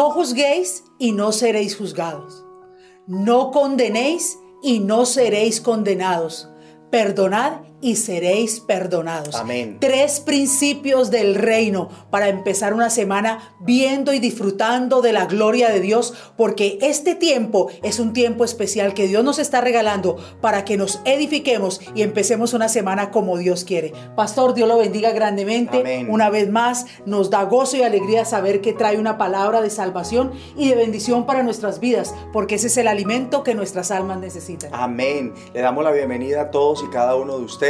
No juzguéis y no seréis juzgados. No condenéis y no seréis condenados. Perdonad y seréis perdonados. Amén. Tres principios del reino para empezar una semana viendo y disfrutando de la gloria de Dios, porque este tiempo es un tiempo especial que Dios nos está regalando para que nos edifiquemos y empecemos una semana como Dios quiere. Pastor, Dios lo bendiga grandemente. Amén. Una vez más, nos da gozo y alegría saber que trae una palabra de salvación y de bendición para nuestras vidas, porque ese es el alimento que nuestras almas necesitan. Amén. Le damos la bienvenida a todos y cada uno de ustedes.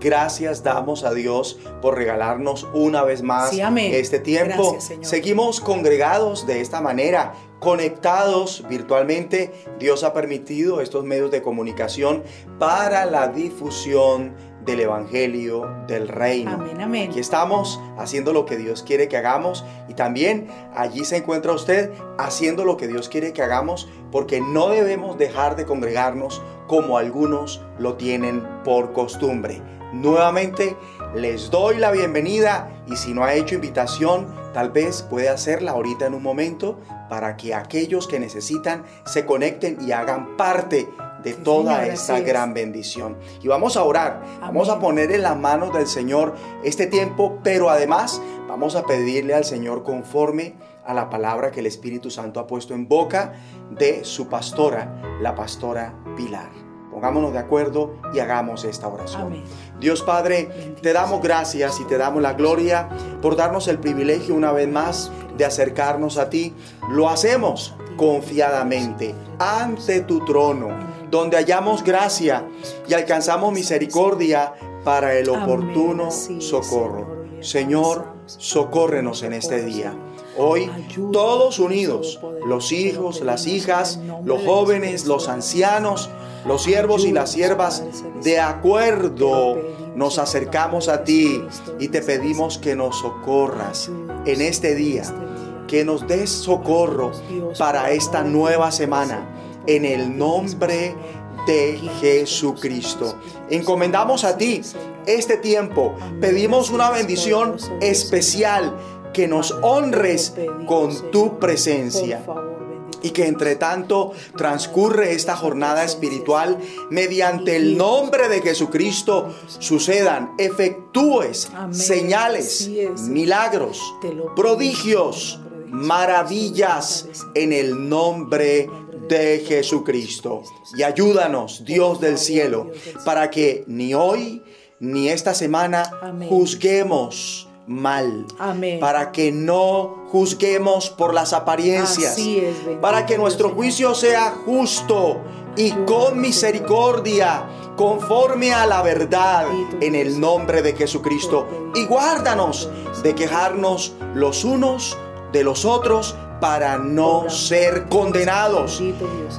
Gracias damos a Dios por regalarnos una vez más Sí, este tiempo. Gracias. Seguimos congregados de esta manera, conectados virtualmente. Dios ha permitido estos medios de comunicación para la difusión del Evangelio del Reino. Amén, amén. Aquí estamos haciendo lo que Dios quiere que hagamos y también allí se encuentra usted haciendo lo que Dios quiere que hagamos porque no debemos dejar de congregarnos como algunos lo tienen por costumbre. Nuevamente les doy la bienvenida y si no ha hecho invitación, tal vez puede hacerla ahorita en un momento para que aquellos que necesitan se conecten y hagan parte de Sí, toda señor, esta así es. gran bendición. Y vamos a orar, vamos a poner en las manos del Señor este tiempo, pero además vamos a pedirle al Señor conforme a la palabra que el Espíritu Santo ha puesto en boca de su pastora, la pastora Pilar. Pongámonos de acuerdo y hagamos esta oración. Amén. Dios Padre, Bendito te damos gracias y te damos la gloria por darnos el privilegio una vez más de acercarnos a ti. Lo hacemos confiadamente ante tu trono, donde hallamos gracia y alcanzamos misericordia para el oportuno socorro. Señor. Socórrenos en este día. Hoy todos unidos, los hijos, las hijas, los jóvenes, los ancianos, los siervos y las siervas, de acuerdo, nos acercamos a ti y te pedimos que nos socorras en este día, este día. que nos des socorro para esta nueva semana, en el nombre de Jesucristo. Encomendamos a ti este tiempo. Pedimos una bendición especial que nos honres con tu presencia. Y que entre tanto transcurre esta jornada espiritual mediante el nombre de Jesucristo sucedan, efectúes Amén. señales, milagros, prodigios, en el nombre de maravillas en el nombre de Jesucristo. Y ayúdanos, Dios del cielo, para que ni hoy ni esta semana Amén. juzguemos mal. Amén. Para que no juzguemos por las apariencias. Es, para que nuestro juicio sea justo y con misericordia, conforme a la verdad, en el nombre de Jesucristo. Y guárdanos de quejarnos los unos de los otros para no ser condenados.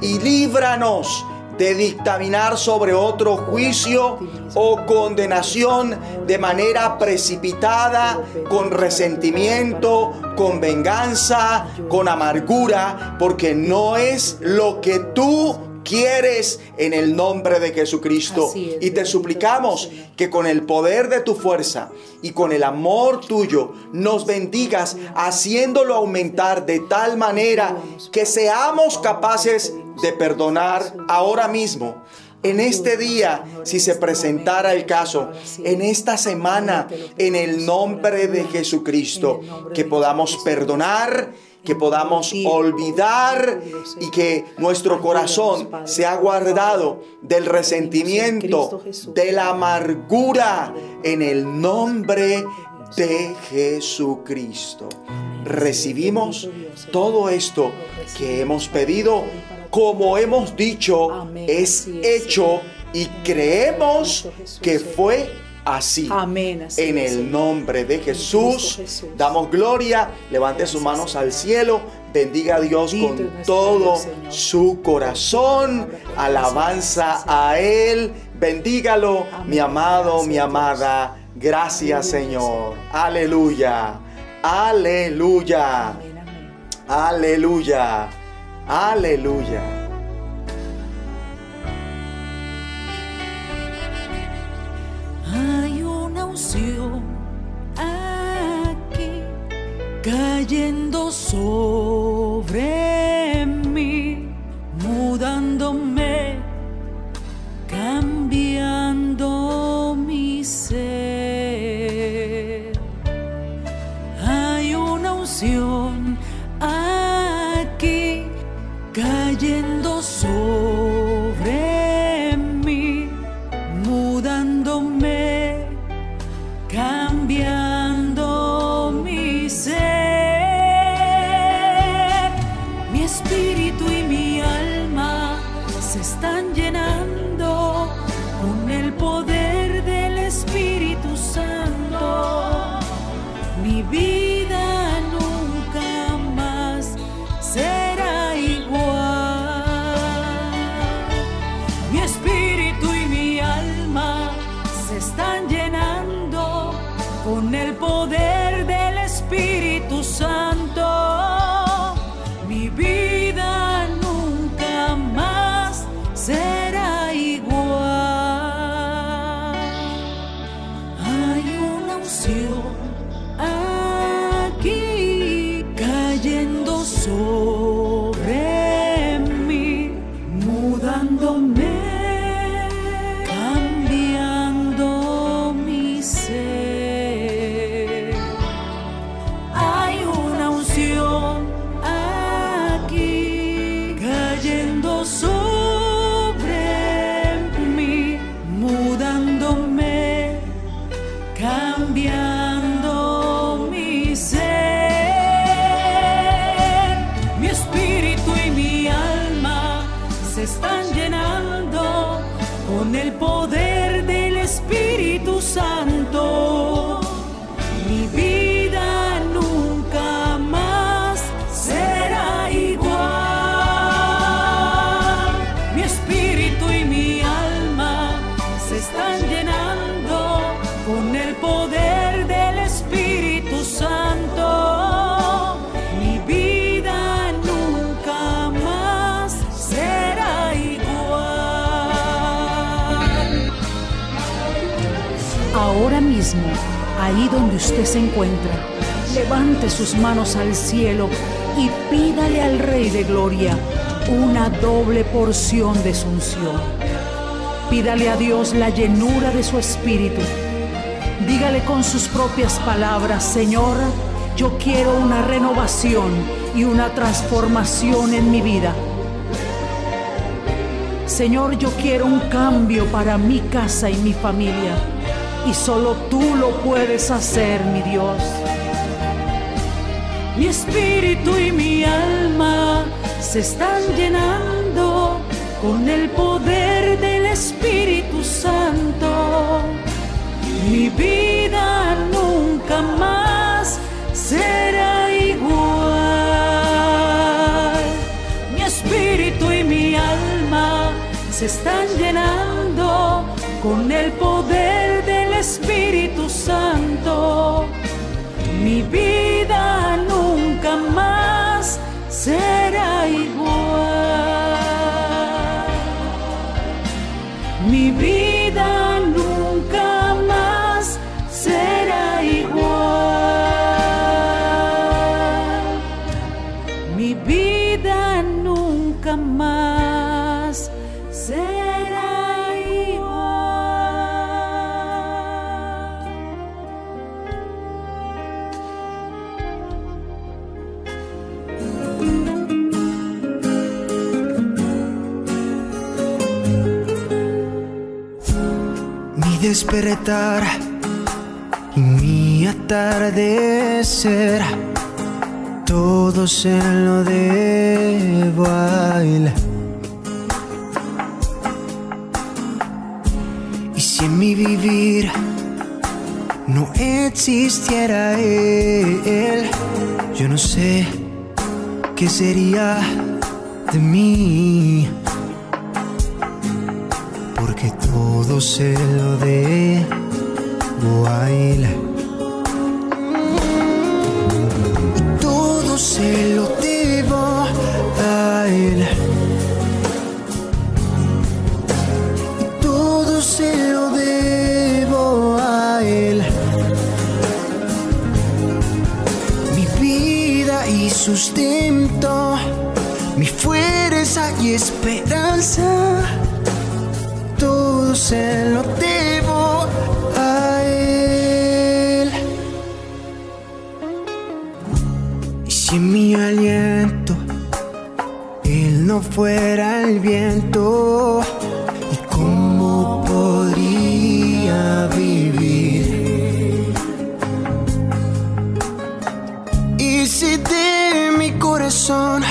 Y líbranos de dictaminar sobre otro juicio o condenación de manera precipitada, con resentimiento, con venganza, con amargura, porque no es lo que tú quieres en el nombre de Jesucristo. Es, Y te suplicamos que con el poder de tu fuerza y con el amor tuyo nos bendigas, haciéndolo aumentar de tal manera que seamos capaces de perdonar ahora mismo. En este día, si se presentara el caso, en esta semana, en el nombre de Jesucristo, que podamos perdonar, que podamos olvidar y que nuestro corazón sea guardado del resentimiento, de la amargura, en el nombre de Jesucristo. Recibimos todo esto que hemos pedido, como hemos dicho, es, hecho y creemos que fue así. Amén. así En es, el nombre de Jesús, damos gloria, levante sus manos al cielo, bendiga a Dios con todo Señor. su corazón, alabanza a Él, bendígalo, Amén. mi amado, Gracias, mi amada, gracias Señor, aleluya, aleluya, Amén, amén. aleluya, aleluya. Cayendo sobre mí, mudándome, cambiando mi ser. Hay una unción aquí cayendo sobre al cielo y pídale al Rey de Gloria una doble porción de su unción. Pídale a Dios la llenura de su espíritu. Dígale con sus propias palabras, Señor, yo quiero una renovación y una transformación en mi vida. Señor, yo quiero un cambio para mi casa y mi familia. Y solo tú lo puedes hacer, mi Dios. Espíritu y mi alma se están llenando con el poder del Espíritu Santo. Mi vida nunca más será igual. Mi espíritu y mi alma se están Mi vida despertar y mi atardecer, todo se lo debo a él. Y si en mi vivir no existiera él, yo no sé qué sería de mí todo se lo debo a él. Y todo se lo debo a él. Y todo se lo debo a él. Mi vida sustento, mi fuerza y esperanza. Se lo debo a Él. Y si mi aliento, Él no fuera el viento, ¿y cómo podría vivir? Y si de mi corazón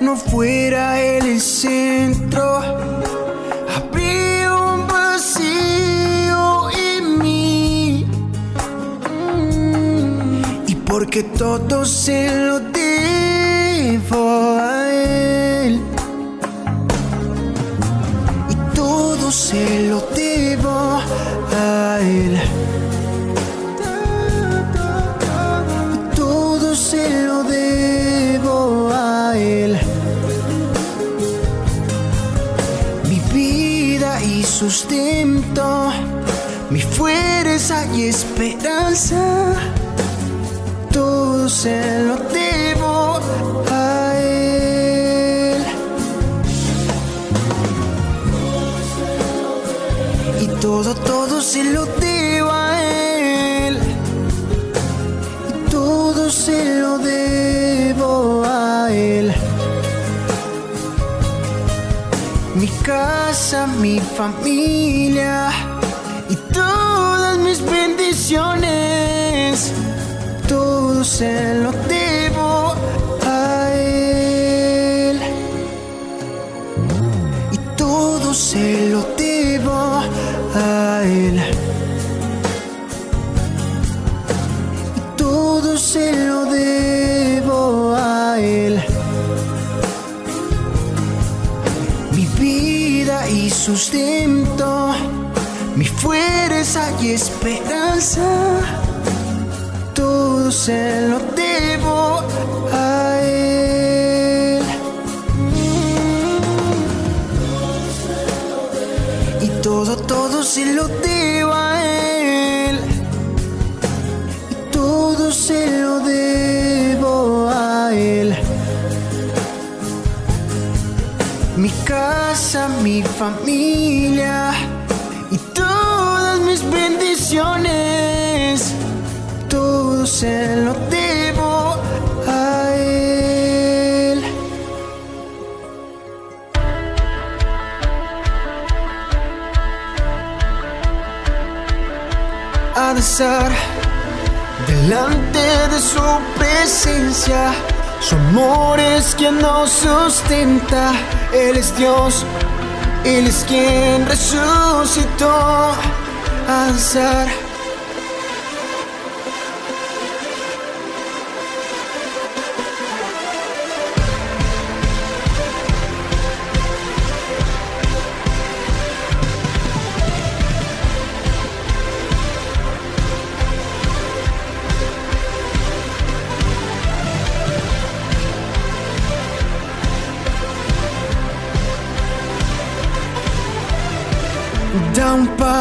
no fuera el centro, porque todo se lo debo a Él. Y todo se lo debo a Él. Todo se lo debo a Él. Mi vida y sustento, mi fuerza y esperanza, se lo debo a Él. Y todo, todo se lo debo a Él. Y todo se lo debo a Él. Mi casa, mi familia y todas mis bendiciones, se lo debo a Él. Y todo se lo debo a Él. Y todo se lo debo a Él. Mi vida y sustento, mi fuerza y esperanza, se lo debo a Él. Y todo, todo se lo debo a Él. Y todo se lo debo a Él. Mi casa, mi familia y todas mis bendiciones, se lo debo a Él. A delante de su presencia. Su amor es quien nos sustenta. Él es Dios, Él es quien resucitó. A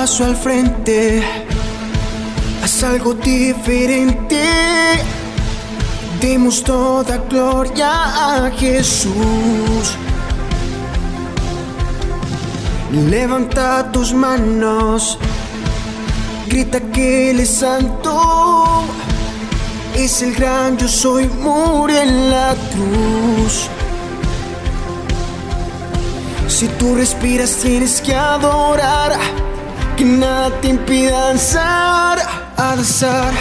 al frente, haz algo diferente. Demos toda gloria a Jesús. Levanta tus manos, grita que Él es santo. Es el gran yo soy, murió en la cruz. Si tú respiras tienes que adorar, que nada te impida danzar, a danzar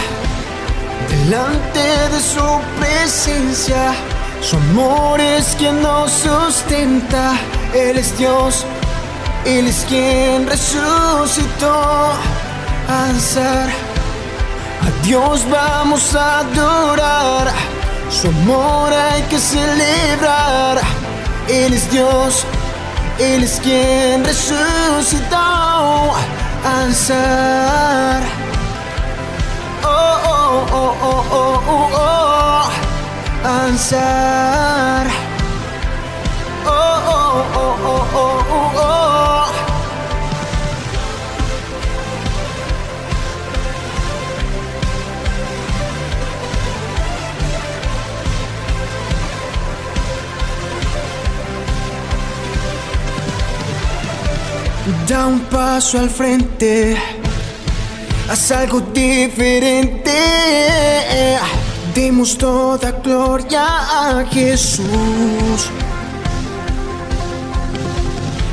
delante de su presencia. Su amor es quien nos sustenta, Él es Dios, Él es quien resucitó, a danzar. A Dios vamos a adorar, su amor hay que celebrar, Él es Dios. Él es quien resucitó a alzar. Oh, oh, oh, oh, oh, oh, oh. Oh, oh, oh, oh, oh, oh, oh. Da un paso al frente, haz algo diferente. Demos toda gloria a Jesús.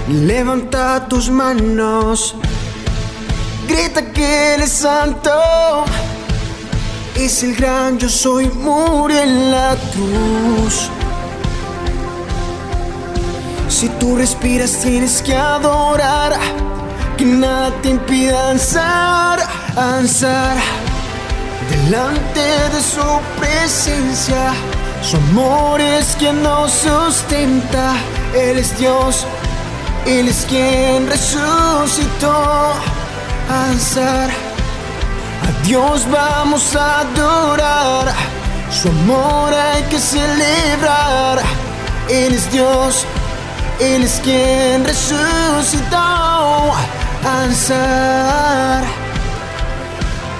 Levanta tus manos, grita que Él es santo. Es el gran yo soy, murió en la cruz. Si tú respiras tienes que adorar, que nada te impida ansar, ansar delante de su presencia. Su amor es quien nos sustenta, Él es Dios, Él es quien resucitó. Ansar, a Dios vamos a adorar, su amor hay que celebrar, Él es Dios. Él es quien resucitó ansar.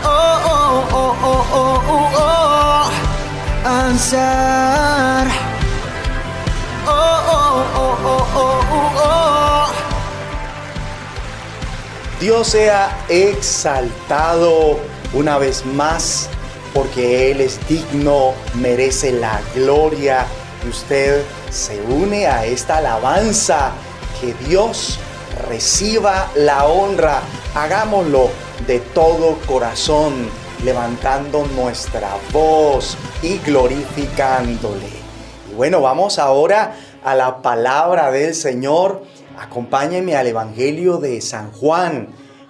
Oh, oh, oh, oh, oh, oh, oh, ansar. Oh, oh, oh, oh, oh, oh, oh. Dios sea exaltado una vez más porque Él es digno, merece la gloria y usted se une a esta alabanza. Que Dios reciba la honra. Hagámoslo de todo corazón, levantando nuestra voz y glorificándole. Y bueno, vamos ahora a la palabra del Señor. Acompáñeme al Evangelio de San Juan.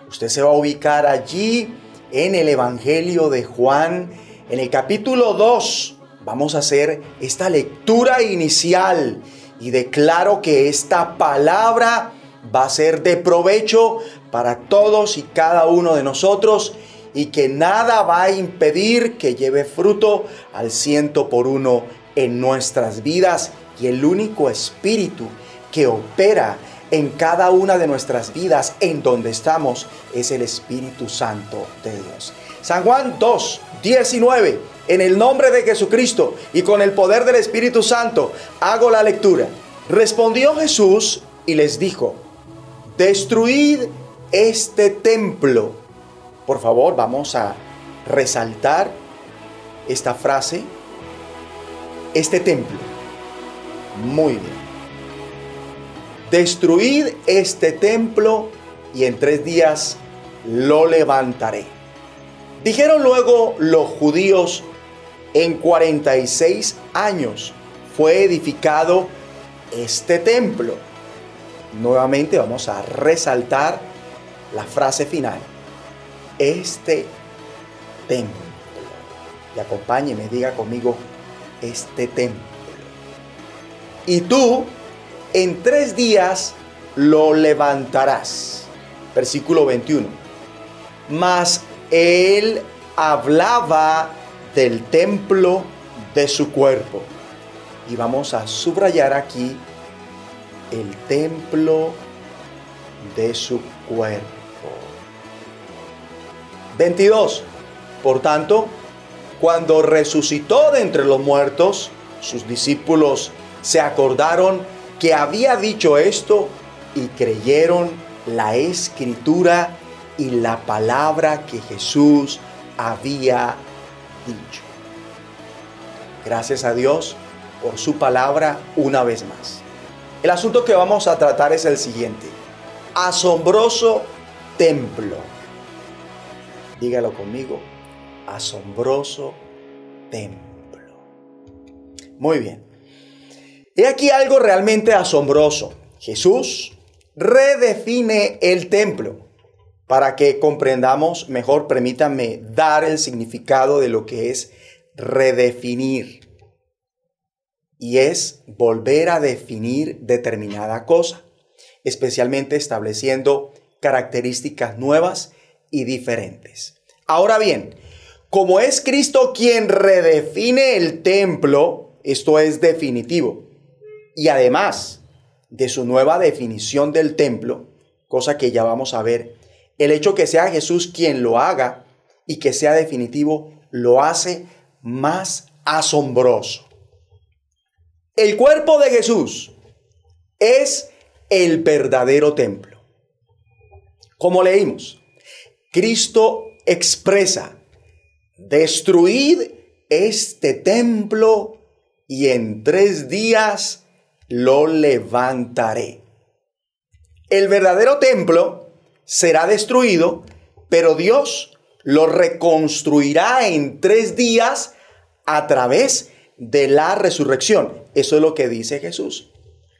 Usted se va a ubicar allí en el Evangelio de Juan, en el capítulo 2 Vamos a hacer esta lectura inicial y declaro que esta palabra va a ser de provecho para todos y cada uno de nosotros y que nada va a impedir que lleve fruto al ciento por uno en nuestras vidas. Y el único espíritu que opera en cada una de nuestras vidas en donde estamos es el Espíritu Santo de Dios. San Juan 2, 19 en el nombre de Jesucristo y con el poder del Espíritu Santo, hago la lectura. Respondió Jesús y les dijo, destruid este templo. Por favor, vamos a resaltar esta frase, este templo. Muy bien. Destruid este templo y en tres días lo levantaré. Dijeron luego los judíos en 46 años fue edificado este templo. Nuevamente vamos a resaltar la frase final. Este templo. Y acompáñeme, diga conmigo, este templo. Y tú en tres días lo levantarás. Versículo 21. Mas él hablaba del templo de su cuerpo. Y vamos a subrayar aquí el templo de su cuerpo. 22. Por tanto, cuando resucitó de entre los muertos, sus discípulos se acordaron que había dicho esto y creyeron la escritura y la palabra que Jesús había dicho. Gracias a Dios por su palabra una vez más. El asunto que vamos a tratar es el siguiente. Asombroso templo. Dígalo conmigo. Asombroso templo. Muy bien. He aquí algo realmente asombroso. Jesús redefine el templo. Para que comprendamos mejor, permítanme dar el significado de lo que es redefinir. Y es volver a definir determinada cosa, especialmente estableciendo características nuevas y diferentes. Ahora bien, como es Cristo quien redefine el templo, esto es definitivo. Y además de su nueva definición del templo, cosa que ya vamos a ver el hecho que sea Jesús quien lo haga y que sea definitivo lo hace más asombroso. El cuerpo de Jesús es el verdadero templo. Como leímos, Cristo expresa, destruid este templo y en tres días lo levantaré. El verdadero templo será destruido, pero Dios lo reconstruirá en tres días a través de la resurrección. Eso es lo que dice Jesús.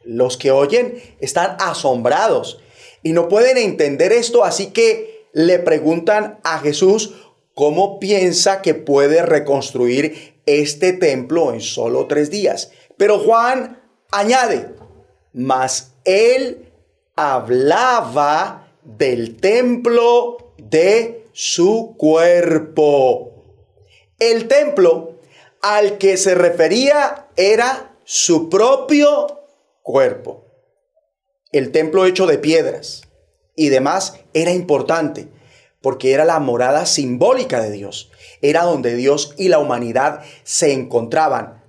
Los que oyen están asombrados y no pueden entender esto, así que le preguntan a Jesús cómo piensa que puede reconstruir este templo en solo tres días. Pero Juan añade, mas él hablaba del templo de su cuerpo. El templo al que se refería era su propio cuerpo. El templo hecho de piedras y demás era importante porque era la morada simbólica de Dios. Era donde Dios y la humanidad se encontraban.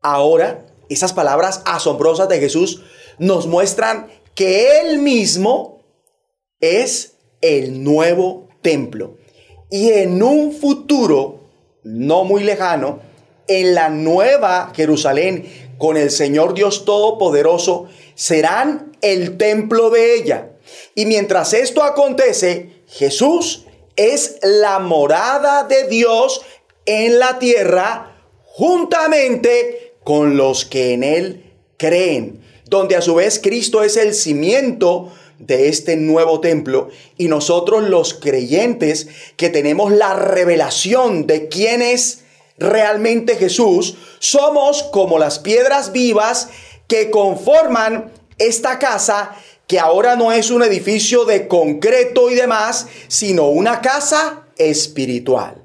Ahora, esas palabras asombrosas de Jesús nos muestran que Él mismo es el nuevo templo. Y en un futuro no muy lejano, en la nueva Jerusalén, con el Señor Dios Todopoderoso serán el templo de ella. Y mientras esto acontece, Jesús es la morada de Dios en la tierra juntamente con los que en Él creen, donde a su vez Cristo es el cimiento de este nuevo templo y nosotros los creyentes que tenemos la revelación de quién es realmente Jesús, somos como las piedras vivas que conforman esta casa que ahora no es un edificio de concreto y demás, sino una casa espiritual.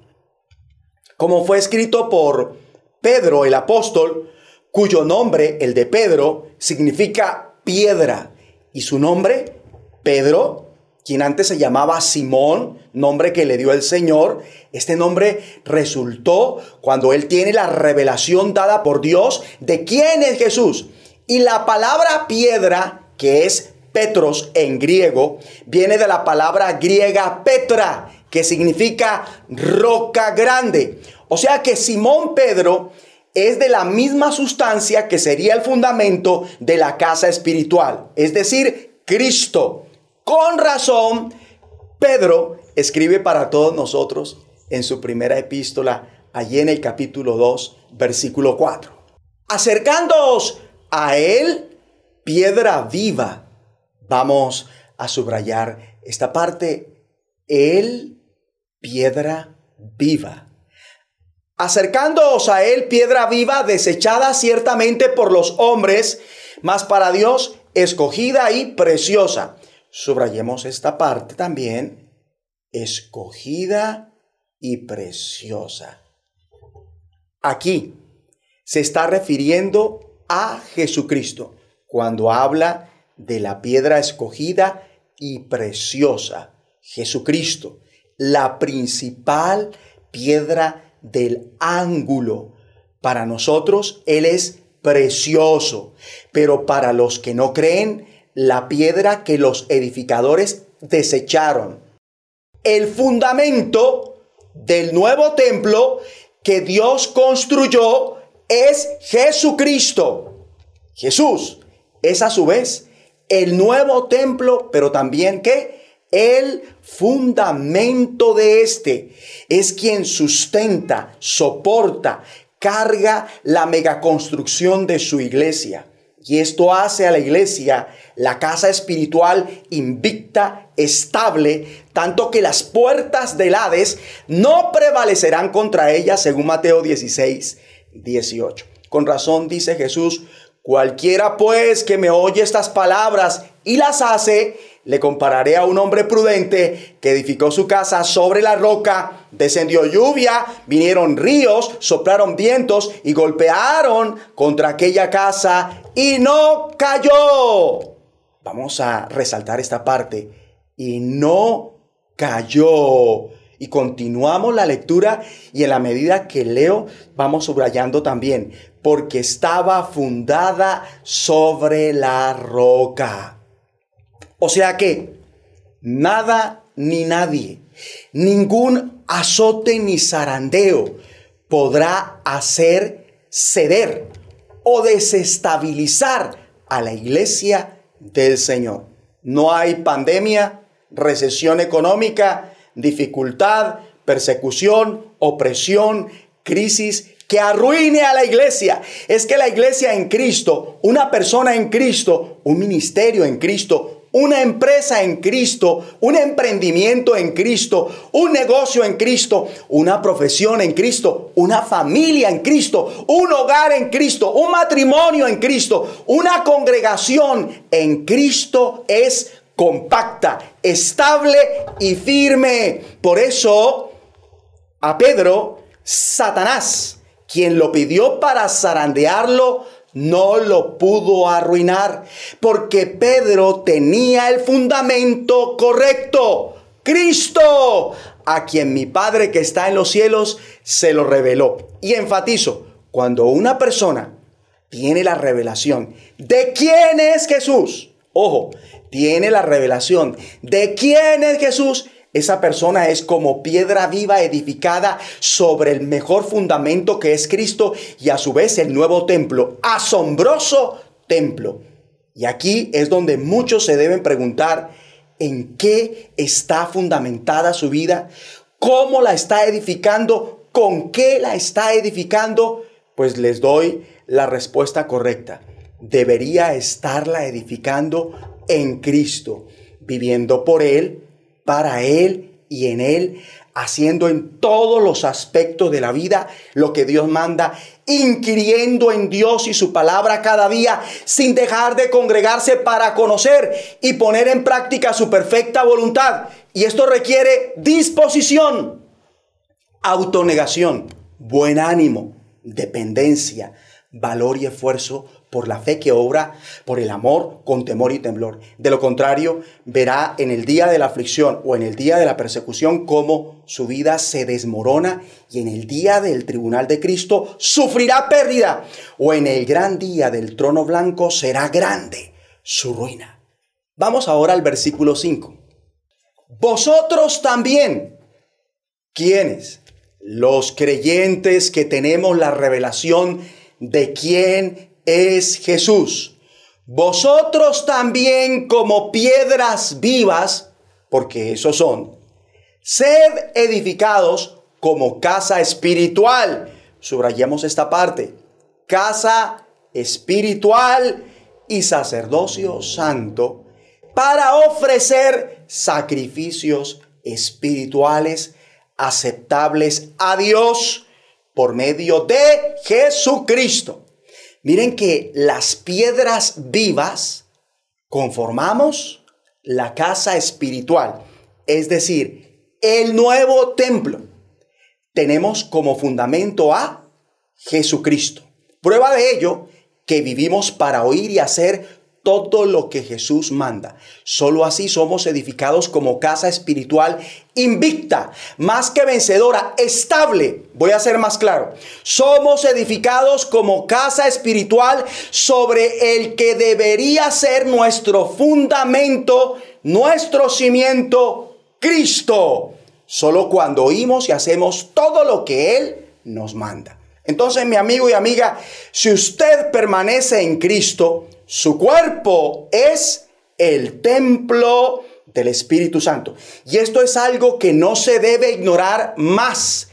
Como fue escrito por Pedro el apóstol, cuyo nombre, el de Pedro, significa piedra, y su nombre, Pedro, quien antes se llamaba Simón, nombre que le dio el Señor, este nombre resultó cuando él tiene la revelación dada por Dios de quién es Jesús. Y la palabra piedra, que es Petros en griego, viene de la palabra griega Petra, que significa roca grande. O sea que Simón Pedro es de la misma sustancia que sería el fundamento de la casa espiritual, es decir, Cristo. Con razón, Pedro escribe para todos nosotros en su primera epístola, allí en el capítulo 2, versículo 4. Acercándoos a él, piedra viva. Vamos a subrayar esta parte. Él, piedra viva. Acercándoos a él, piedra viva, desechada ciertamente por los hombres, mas para Dios escogida y preciosa subrayemos esta parte también, escogida y preciosa. Aquí se está refiriendo a Jesucristo cuando habla de la piedra escogida y preciosa. Jesucristo, la principal piedra del ángulo. Para nosotros Él es precioso, pero para los que no creen, la piedra que los edificadores desecharon. El fundamento del nuevo templo que Dios construyó es Jesucristo. Jesús es a su vez el nuevo templo, pero también que el fundamento de este es quien sustenta, soporta, carga la megaconstrucción de su iglesia. Y esto hace a la iglesia la casa espiritual invicta, estable, tanto que las puertas del Hades no prevalecerán contra ella, según Mateo 16, 18. Con razón dice Jesús, cualquiera pues que me oye estas palabras y las hace, le compararé a un hombre prudente que edificó su casa sobre la roca, descendió lluvia, vinieron ríos, soplaron vientos y golpearon contra aquella casa y no cayó. Vamos a resaltar esta parte. Y no cayó. Y continuamos la lectura y en la medida que leo vamos subrayando también, porque estaba fundada sobre la roca. O sea que nada ni nadie, ningún azote ni zarandeo podrá hacer ceder o desestabilizar a la iglesia del Señor. No hay pandemia, recesión económica, dificultad, persecución, opresión, crisis que arruine a la iglesia. Es que la iglesia en Cristo, una persona en Cristo, un ministerio en Cristo, una empresa en Cristo, un emprendimiento en Cristo, un negocio en Cristo, una profesión en Cristo, una familia en Cristo, un hogar en Cristo, un matrimonio en Cristo, una congregación en Cristo es compacta, estable y firme. Por eso a Pedro, Satanás, quien lo pidió para zarandearlo, no lo pudo arruinar, porque Pedro tenía el fundamento correcto. Cristo, a quien mi Padre que está en los cielos se lo reveló. Y enfatizo, cuando una persona tiene la revelación de quién es Jesús, ojo, tiene la revelación de quién es Jesús, esa persona es como piedra viva edificada sobre el mejor fundamento que es Cristo y a su vez el nuevo templo, asombroso templo. Y aquí es donde muchos se deben preguntar en qué está fundamentada su vida, cómo la está edificando, con qué la está edificando. Pues les doy la respuesta correcta. Debería estarla edificando en Cristo, viviendo por Él para Él y en Él, haciendo en todos los aspectos de la vida lo que Dios manda, inquiriendo en Dios y su palabra cada día, sin dejar de congregarse para conocer y poner en práctica su perfecta voluntad. Y esto requiere disposición, autonegación, buen ánimo, dependencia, valor y esfuerzo por la fe que obra, por el amor con temor y temblor. De lo contrario, verá en el día de la aflicción o en el día de la persecución cómo su vida se desmorona y en el día del tribunal de Cristo sufrirá pérdida o en el gran día del trono blanco será grande su ruina. Vamos ahora al versículo 5. Vosotros también, ¿quiénes? Los creyentes que tenemos la revelación de quién es Jesús. Vosotros también como piedras vivas, porque esos son, sed edificados como casa espiritual. Subrayemos esta parte. Casa espiritual y sacerdocio santo para ofrecer sacrificios espirituales aceptables a Dios por medio de Jesucristo. Miren que las piedras vivas conformamos la casa espiritual, es decir, el nuevo templo. Tenemos como fundamento a Jesucristo. Prueba de ello que vivimos para oír y hacer todo lo que Jesús manda. Solo así somos edificados como casa espiritual invicta, más que vencedora, estable. Voy a ser más claro. Somos edificados como casa espiritual sobre el que debería ser nuestro fundamento, nuestro cimiento, Cristo. Solo cuando oímos y hacemos todo lo que Él nos manda. Entonces, mi amigo y amiga, si usted permanece en Cristo, su cuerpo es el templo del Espíritu Santo. Y esto es algo que no se debe ignorar más.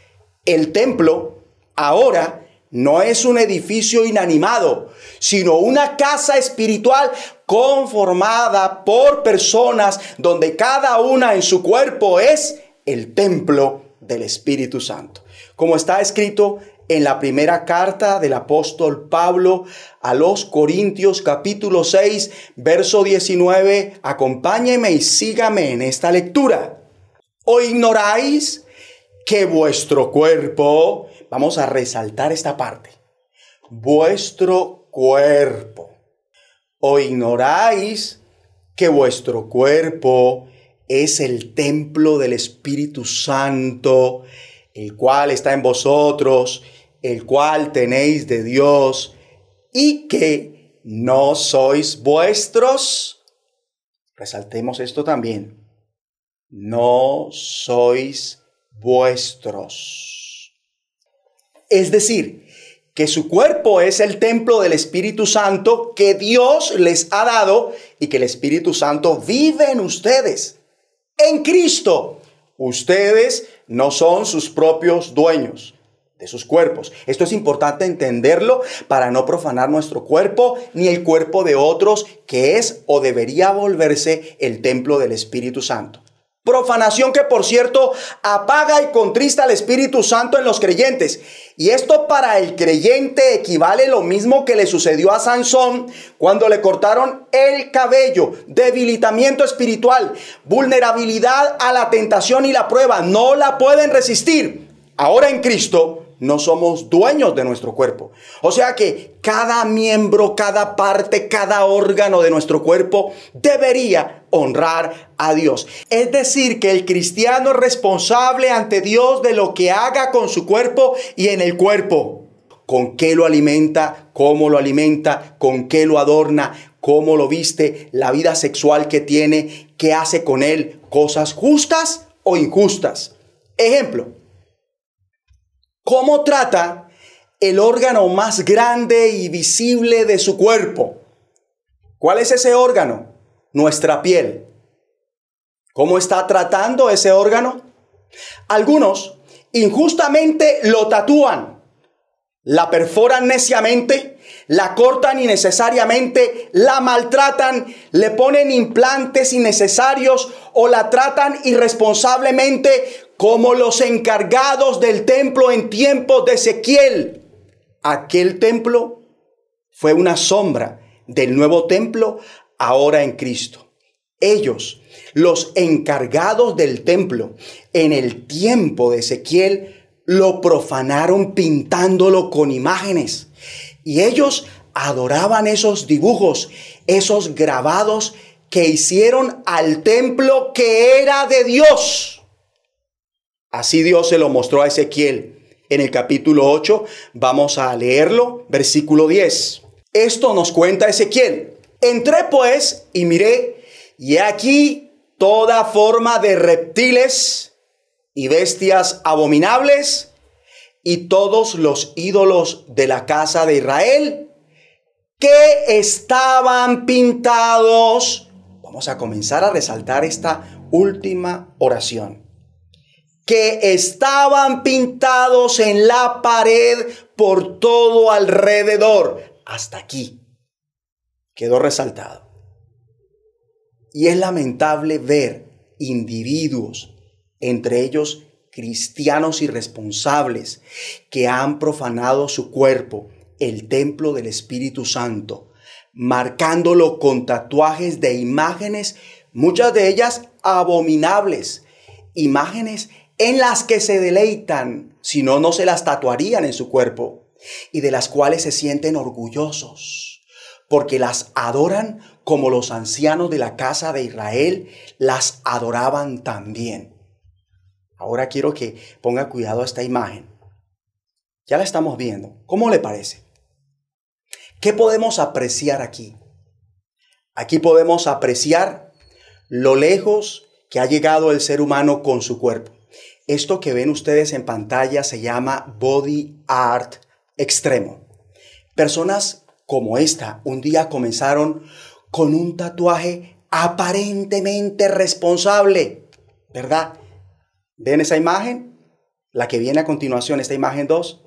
El templo ahora no es un edificio inanimado, sino una casa espiritual conformada por personas donde cada una en su cuerpo es el templo del Espíritu Santo. Como está escrito en la primera carta del apóstol Pablo a los Corintios capítulo 6, verso 19. Acompáñeme y sígame en esta lectura. ¿O ignoráis que vuestro cuerpo, vamos a resaltar esta parte, vuestro cuerpo, o ignoráis que vuestro cuerpo es el templo del Espíritu Santo, el cual está en vosotros, el cual tenéis de Dios, y que no sois vuestros. Resaltemos esto también. no sois vuestros. Es decir, que su cuerpo es el templo del Espíritu Santo que Dios les ha dado y que el Espíritu Santo vive en ustedes. En Cristo, ustedes no son sus propios dueños de sus cuerpos. Esto es importante entenderlo para no profanar nuestro cuerpo ni el cuerpo de otros, que es o debería volverse el templo del Espíritu Santo. Profanación que por cierto apaga y contrista al Espíritu Santo en los creyentes. Y esto para el creyente equivale lo mismo que le sucedió a Sansón cuando le cortaron el cabello, debilitamiento espiritual, vulnerabilidad a la tentación y la prueba. No la pueden resistir. Ahora en Cristo no somos dueños de nuestro cuerpo. O sea que cada miembro, cada parte, cada órgano de nuestro cuerpo debería honrar a Dios. Es decir, que el cristiano es responsable ante Dios de lo que haga con su cuerpo y en el cuerpo. Con qué lo alimenta, cómo lo alimenta, con qué lo adorna, cómo lo viste, la vida sexual que tiene, qué hace con él, cosas justas o injustas. Ejemplo, ¿Cómo trata el órgano más grande y visible de su cuerpo? ¿Cuál es ese órgano? Nuestra piel. ¿Cómo está tratando ese órgano? Algunos injustamente lo tatúan, la perforan neciamente, la cortan innecesariamente, la maltratan, le ponen implantes innecesarios o la tratan irresponsablemente como los encargados del templo en tiempos de Ezequiel. Aquel templo fue una sombra del nuevo templo ahora en Cristo. Ellos, los encargados del templo, en el tiempo de Ezequiel, lo profanaron pintándolo con imágenes. Y ellos adoraban esos dibujos, esos grabados que hicieron al templo que era de Dios. Así Dios se lo mostró a Ezequiel. En el capítulo 8 vamos a leerlo, versículo 10. Esto nos cuenta Ezequiel. Entré pues y miré, y aquí toda forma de reptiles y bestias abominables y todos los ídolos de la casa de Israel que estaban pintados. Vamos a comenzar a resaltar esta última oración que estaban pintados en la pared por todo alrededor. Hasta aquí quedó resaltado. Y es lamentable ver individuos, entre ellos cristianos irresponsables, que han profanado su cuerpo, el templo del Espíritu Santo, marcándolo con tatuajes de imágenes, muchas de ellas abominables, imágenes en las que se deleitan, si no, no se las tatuarían en su cuerpo, y de las cuales se sienten orgullosos, porque las adoran como los ancianos de la casa de Israel las adoraban también. Ahora quiero que ponga cuidado a esta imagen. Ya la estamos viendo. ¿Cómo le parece? ¿Qué podemos apreciar aquí? Aquí podemos apreciar lo lejos que ha llegado el ser humano con su cuerpo. Esto que ven ustedes en pantalla se llama body art extremo. Personas como esta un día comenzaron con un tatuaje aparentemente responsable, ¿verdad? ¿Ven esa imagen? La que viene a continuación, esta imagen 2.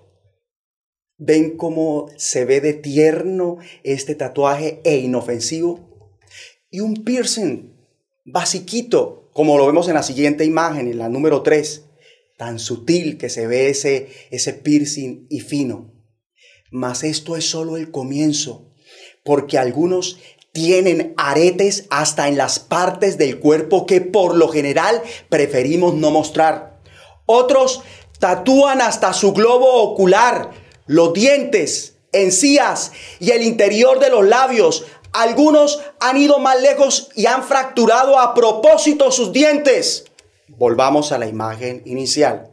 ¿Ven cómo se ve de tierno este tatuaje e inofensivo? Y un piercing basiquito, como lo vemos en la siguiente imagen, en la número 3 tan sutil que se ve ese, ese piercing y fino. Mas esto es solo el comienzo, porque algunos tienen aretes hasta en las partes del cuerpo que por lo general preferimos no mostrar. Otros tatúan hasta su globo ocular, los dientes, encías y el interior de los labios. Algunos han ido más lejos y han fracturado a propósito sus dientes. Volvamos a la imagen inicial.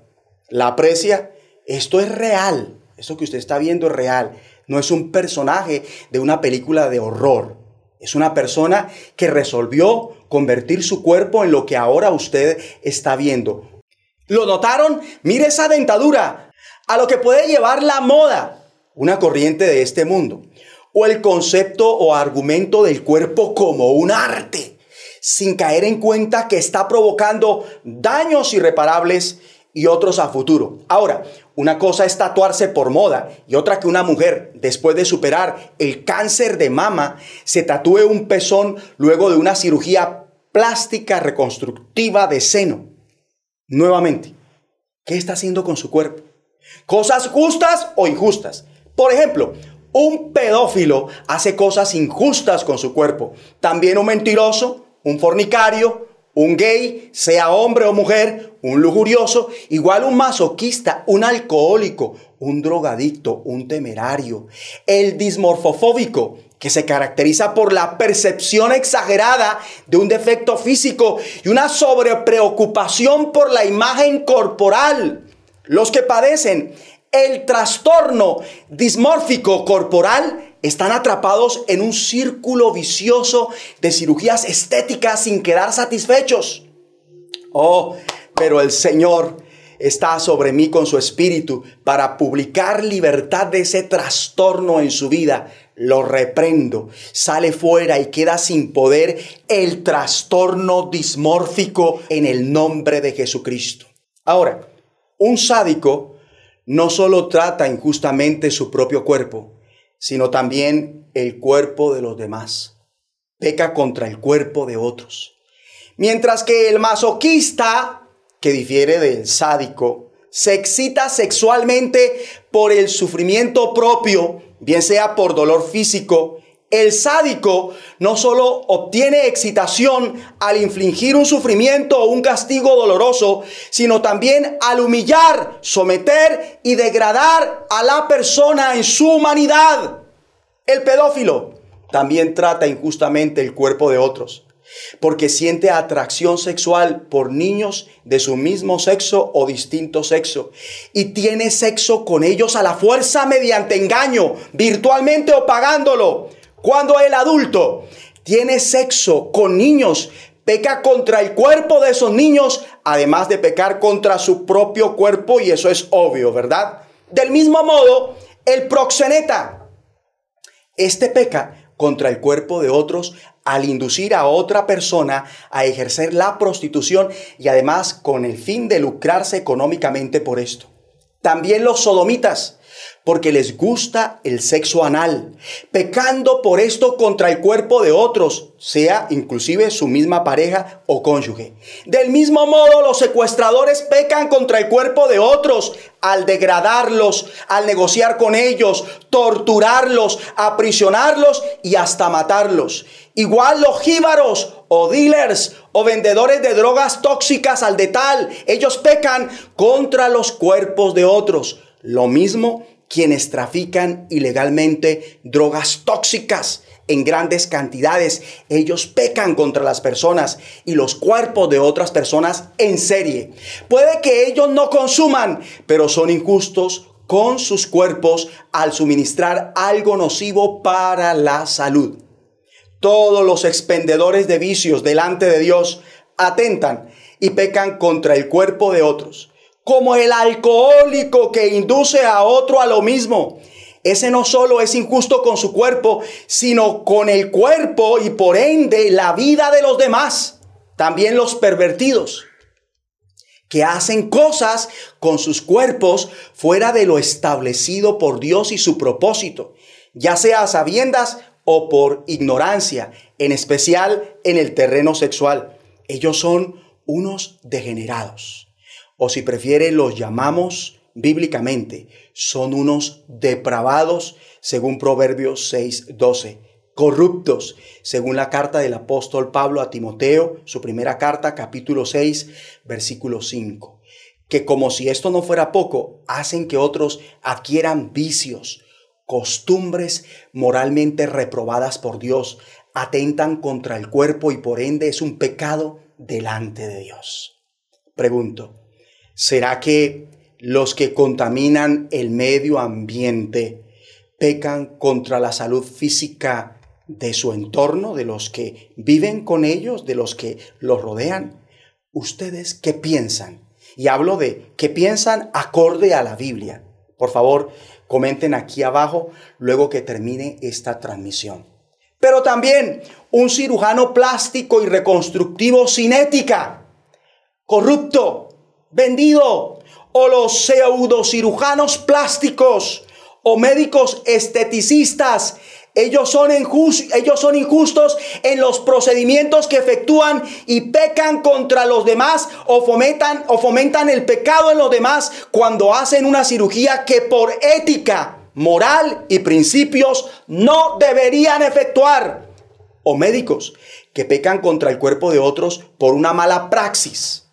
¿La aprecia? Esto es real. Esto que usted está viendo es real. No es un personaje de una película de horror. Es una persona que resolvió convertir su cuerpo en lo que ahora usted está viendo. ¿Lo notaron? Mire esa dentadura. A lo que puede llevar la moda, una corriente de este mundo. O el concepto o argumento del cuerpo como un arte, sin caer en cuenta que está provocando daños irreparables y otros a futuro. Ahora, una cosa es tatuarse por moda y otra que una mujer, después de superar el cáncer de mama, se tatúe un pezón luego de una cirugía plástica reconstructiva de seno. Nuevamente, ¿qué está haciendo con su cuerpo? Cosas justas o injustas. Por ejemplo, un pedófilo hace cosas injustas con su cuerpo. También un mentiroso, un fornicario, un gay, sea hombre o mujer, un lujurioso, igual un masoquista, un alcohólico, un drogadicto, un temerario, el dismorfofóbico, que se caracteriza por la percepción exagerada de un defecto físico y una sobrepreocupación por la imagen corporal. Los que padecen el trastorno dismórfico corporal están atrapados en un círculo vicioso de cirugías estéticas sin quedar satisfechos. Oh, pero el Señor está sobre mí con su espíritu para publicar libertad de ese trastorno en su vida. Lo reprendo, sale fuera y queda sin poder el trastorno dismórfico en el nombre de Jesucristo. Ahora, un sádico no solo trata injustamente su propio cuerpo, sino también el cuerpo de los demás. Peca contra el cuerpo de otros. Mientras que el masoquista, que difiere del sádico, se excita sexualmente por el sufrimiento propio, bien sea por dolor físico, el sádico no solo obtiene excitación al infligir un sufrimiento o un castigo doloroso, sino también al humillar, someter y degradar a la persona en su humanidad. El pedófilo también trata injustamente el cuerpo de otros, porque siente atracción sexual por niños de su mismo sexo o distinto sexo, y tiene sexo con ellos a la fuerza mediante engaño, virtualmente o pagándolo cuando el adulto tiene sexo con niños, peca contra el cuerpo de esos niños, además de pecar contra su propio cuerpo, y eso es obvio, ¿verdad? Del mismo modo, el proxeneta, este peca contra el cuerpo de otros al inducir a otra persona a ejercer la prostitución y además con el fin de lucrarse económicamente por esto. También los sodomitas porque les gusta el sexo anal, pecando por esto contra el cuerpo de otros, sea inclusive su misma pareja o cónyuge. Del mismo modo, los secuestradores pecan contra el cuerpo de otros al degradarlos, al negociar con ellos, torturarlos, aprisionarlos y hasta matarlos. Igual los jíbaros o dealers o vendedores de drogas tóxicas al de tal, ellos pecan contra los cuerpos de otros. Lo mismo quienes trafican ilegalmente drogas tóxicas en grandes cantidades. Ellos pecan contra las personas y los cuerpos de otras personas en serie. Puede que ellos no consuman, pero son injustos con sus cuerpos al suministrar algo nocivo para la salud. Todos los expendedores de vicios delante de Dios atentan y pecan contra el cuerpo de otros como el alcohólico que induce a otro a lo mismo. Ese no solo es injusto con su cuerpo, sino con el cuerpo y por ende la vida de los demás. También los pervertidos, que hacen cosas con sus cuerpos fuera de lo establecido por Dios y su propósito, ya sea a sabiendas o por ignorancia, en especial en el terreno sexual. Ellos son unos degenerados o si prefiere los llamamos bíblicamente, son unos depravados, según Proverbios 6:12, corruptos, según la carta del apóstol Pablo a Timoteo, su primera carta, capítulo 6, versículo 5, que como si esto no fuera poco, hacen que otros adquieran vicios, costumbres moralmente reprobadas por Dios, atentan contra el cuerpo y por ende es un pecado delante de Dios. Pregunto, ¿Será que los que contaminan el medio ambiente pecan contra la salud física de su entorno, de los que viven con ellos, de los que los rodean. ¿Ustedes qué piensan? Y hablo de qué piensan acorde a la Biblia. Por favor, comenten aquí abajo luego que termine esta transmisión. Pero también un cirujano plástico y reconstructivo sin ética, corrupto, vendido, o los pseudocirujanos plásticos o médicos esteticistas ellos son, ellos son injustos en los procedimientos que efectúan y pecan contra los demás o fomentan, o fomentan el pecado en los demás cuando hacen una cirugía que por ética, moral y principios no deberían efectuar. O médicos que pecan contra el cuerpo de otros por una mala praxis.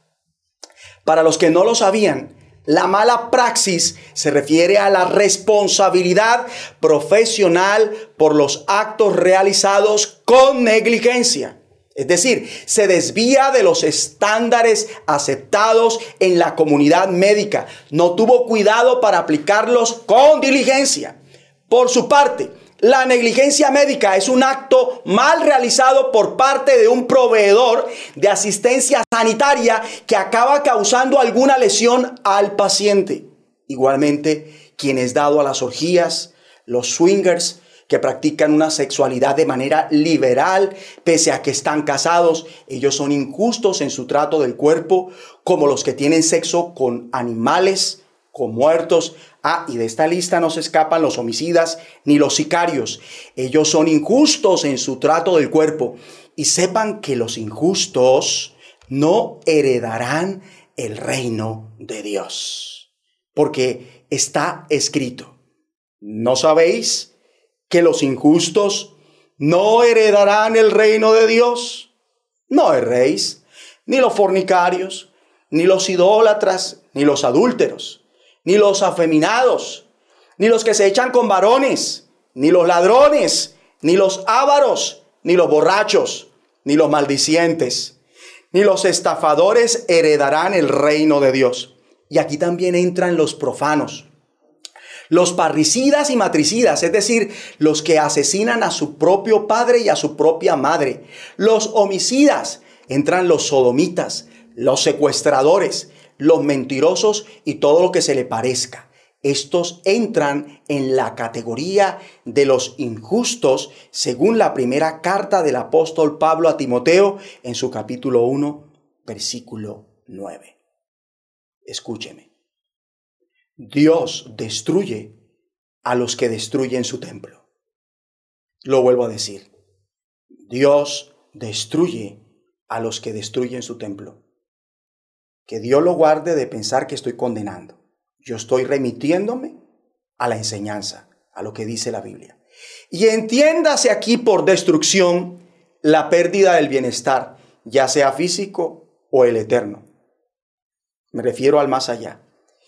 Para los que no lo sabían, la mala praxis se refiere a la responsabilidad profesional por los actos realizados con negligencia. Es decir, se desvía de los estándares aceptados en la comunidad médica. No tuvo cuidado para aplicarlos con diligencia. Por su parte, la negligencia médica es un acto mal realizado por parte de un proveedor de asistencia sanitaria que acaba causando alguna lesión al paciente. Igualmente, quien es dado a las orgías, los swingers, que practican una sexualidad de manera liberal, pese a que están casados, ellos son injustos en su trato del cuerpo, como los que tienen sexo con animales, con muertos, Ah, y de esta lista no se escapan los homicidas ni los sicarios. Ellos son injustos en su trato del cuerpo. Y sepan que los injustos no heredarán el reino de Dios. Porque está escrito. ¿No sabéis que los injustos no heredarán el reino de Dios? No erréis, ni los fornicarios, ni los idólatras, ni los adúlteros ni los afeminados, ni los que se echan con varones, ni los ladrones, ni los ávaros, ni los borrachos, ni los maldicientes, ni los estafadores heredarán el reino de Dios. Y aquí también entran los profanos, los parricidas y matricidas, es decir, los que asesinan a su propio padre y a su propia madre, los homicidas, entran los sodomitas, los secuestradores, los mentirosos y todo lo que se le parezca. Estos entran en la categoría de los injustos según la primera carta del apóstol Pablo a Timoteo en su capítulo 1, versículo 9. Escúcheme. Dios destruye a los que destruyen su templo. Lo vuelvo a decir. Dios destruye a los que destruyen su templo. Que Dios lo guarde de pensar que estoy condenando. Yo estoy remitiéndome a la enseñanza, a lo que dice la Biblia. Y entiéndase aquí por destrucción la pérdida del bienestar, ya sea físico o el eterno. Me refiero al más allá.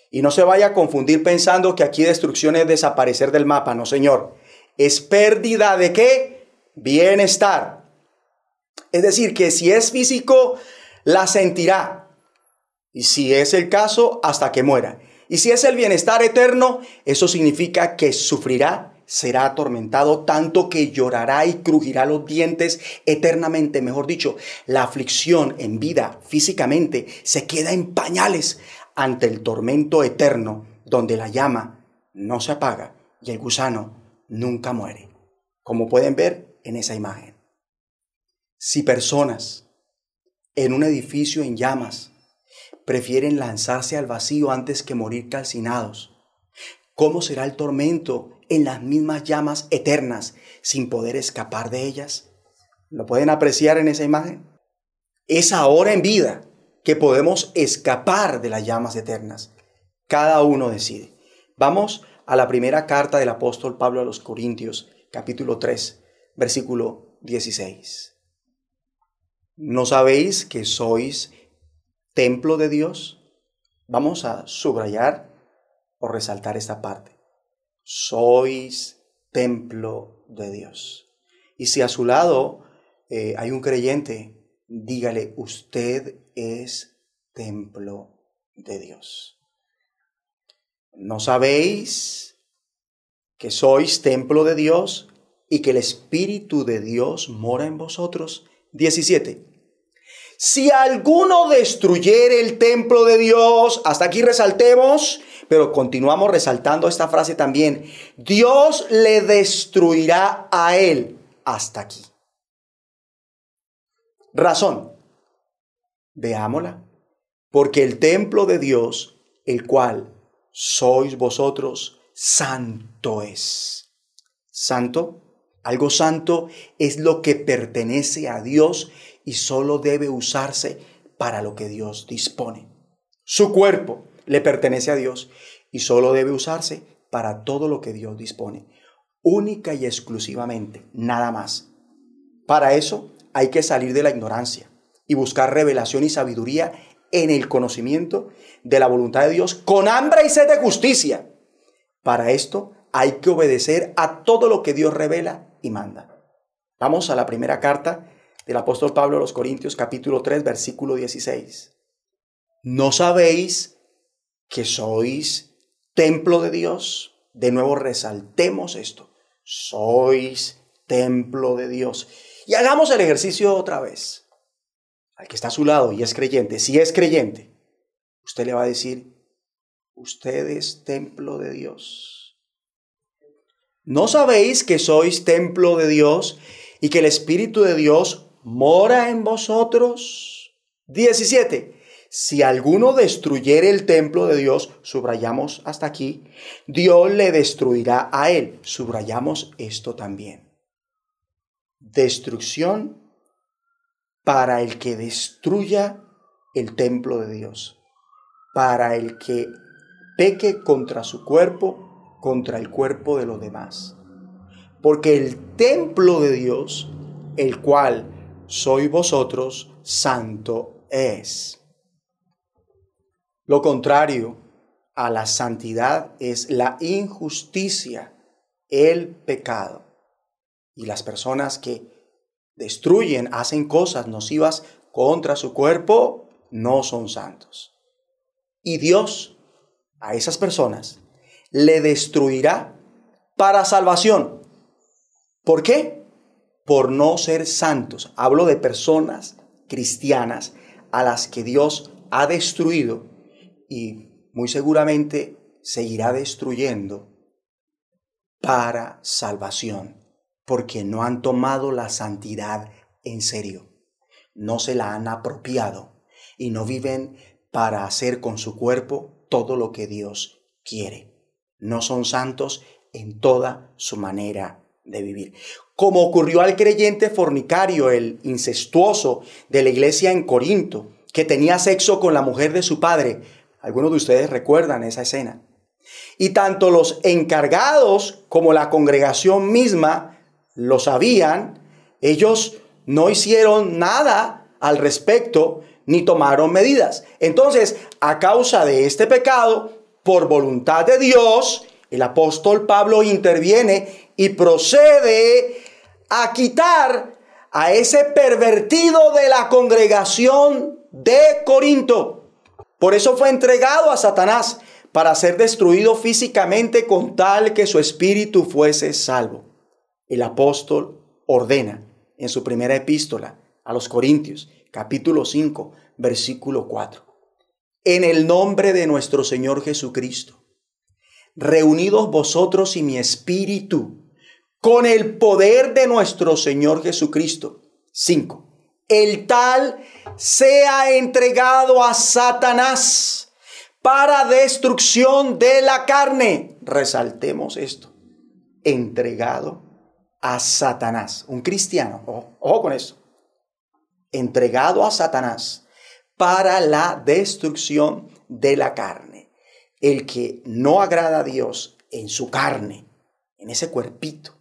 Y no se vaya a confundir pensando que aquí destrucción es desaparecer del mapa, no señor. Es pérdida de qué? Bienestar. Es decir, que si es físico, la sentirá, y si es el caso, hasta que muera. Y si es el bienestar eterno, eso significa que sufrirá, será atormentado, tanto que llorará y crujirá los dientes eternamente. Mejor dicho, la aflicción en vida físicamente se queda en pañales ante el tormento eterno, donde la llama no se apaga y el gusano nunca muere, como pueden ver en esa imagen. Si personas en un edificio en llamas prefieren lanzarse al vacío antes que morir calcinados. ¿Cómo será el tormento en las mismas llamas eternas sin poder escapar de ellas? ¿Lo pueden apreciar en esa imagen? Es ahora en vida que podemos escapar de las llamas eternas. Cada uno decide. Vamos a la primera carta del apóstol Pablo a los Corintios, capítulo 3, versículo 16. ¿No sabéis que sois templo de Dios, vamos a subrayar o resaltar esta parte. Sois templo de Dios. Y si a su lado eh, hay un creyente, dígale, usted es templo de Dios. ¿No sabéis que sois templo de Dios y que el Espíritu de Dios mora en vosotros. 17. Si alguno destruyere el templo de Dios, hasta aquí resaltemos, pero continuamos resaltando esta frase también, Dios le destruirá a él hasta aquí. Razón, veámosla, porque el templo de Dios, el cual sois vosotros, santo es. Santo algo santo es lo que pertenece a Dios y solo debe usarse para lo que Dios dispone. Su cuerpo le pertenece a Dios y solo debe usarse para todo lo que Dios dispone. Única y exclusivamente, nada más. Para eso hay que salir de la ignorancia y buscar revelación y sabiduría en el conocimiento de la voluntad de Dios con hambre y sed de justicia. Para esto hay que obedecer a todo lo que Dios revela y manda. Vamos a la primera carta del apóstol Pablo a los Corintios capítulo 3 versículo 16. ¿No sabéis que sois templo de Dios? De nuevo resaltemos esto. Sois templo de Dios. Y hagamos el ejercicio otra vez. Al que está a su lado y es creyente, si es creyente, usted le va a decir, usted es templo de Dios. ¿No sabéis que sois templo de Dios y que el Espíritu de Dios mora en vosotros? 17. Si alguno destruyere el templo de Dios, subrayamos hasta aquí, Dios le destruirá a él. Subrayamos esto también. Destrucción para el que destruya el templo de Dios, para el que peque contra su cuerpo contra el cuerpo de los demás. Porque el templo de Dios, el cual sois vosotros, santo es. Lo contrario a la santidad es la injusticia, el pecado. Y las personas que destruyen, hacen cosas nocivas contra su cuerpo, no son santos. Y Dios a esas personas le destruirá para salvación. ¿Por qué? Por no ser santos. Hablo de personas cristianas a las que Dios ha destruido y muy seguramente seguirá destruyendo para salvación, porque no han tomado la santidad en serio, no se la han apropiado y no viven para hacer con su cuerpo todo lo que Dios quiere no son santos en toda su manera de vivir. Como ocurrió al creyente fornicario, el incestuoso de la iglesia en Corinto, que tenía sexo con la mujer de su padre. Algunos de ustedes recuerdan esa escena. Y tanto los encargados como la congregación misma lo sabían, ellos no hicieron nada al respecto ni tomaron medidas. Entonces, a causa de este pecado, por voluntad de Dios, el apóstol Pablo interviene y procede a quitar a ese pervertido de la congregación de Corinto. Por eso fue entregado a Satanás para ser destruido físicamente con tal que su espíritu fuese salvo. El apóstol ordena en su primera epístola a los Corintios, capítulo 5, versículo 4 en el nombre de nuestro Señor Jesucristo, reunidos vosotros y mi espíritu, con el poder de nuestro Señor Jesucristo. 5. El tal sea entregado a Satanás para destrucción de la carne. Resaltemos esto. Entregado a Satanás. Un cristiano, ojo, ojo con eso. Entregado a Satanás para la destrucción de la carne. El que no agrada a Dios en su carne, en ese cuerpito,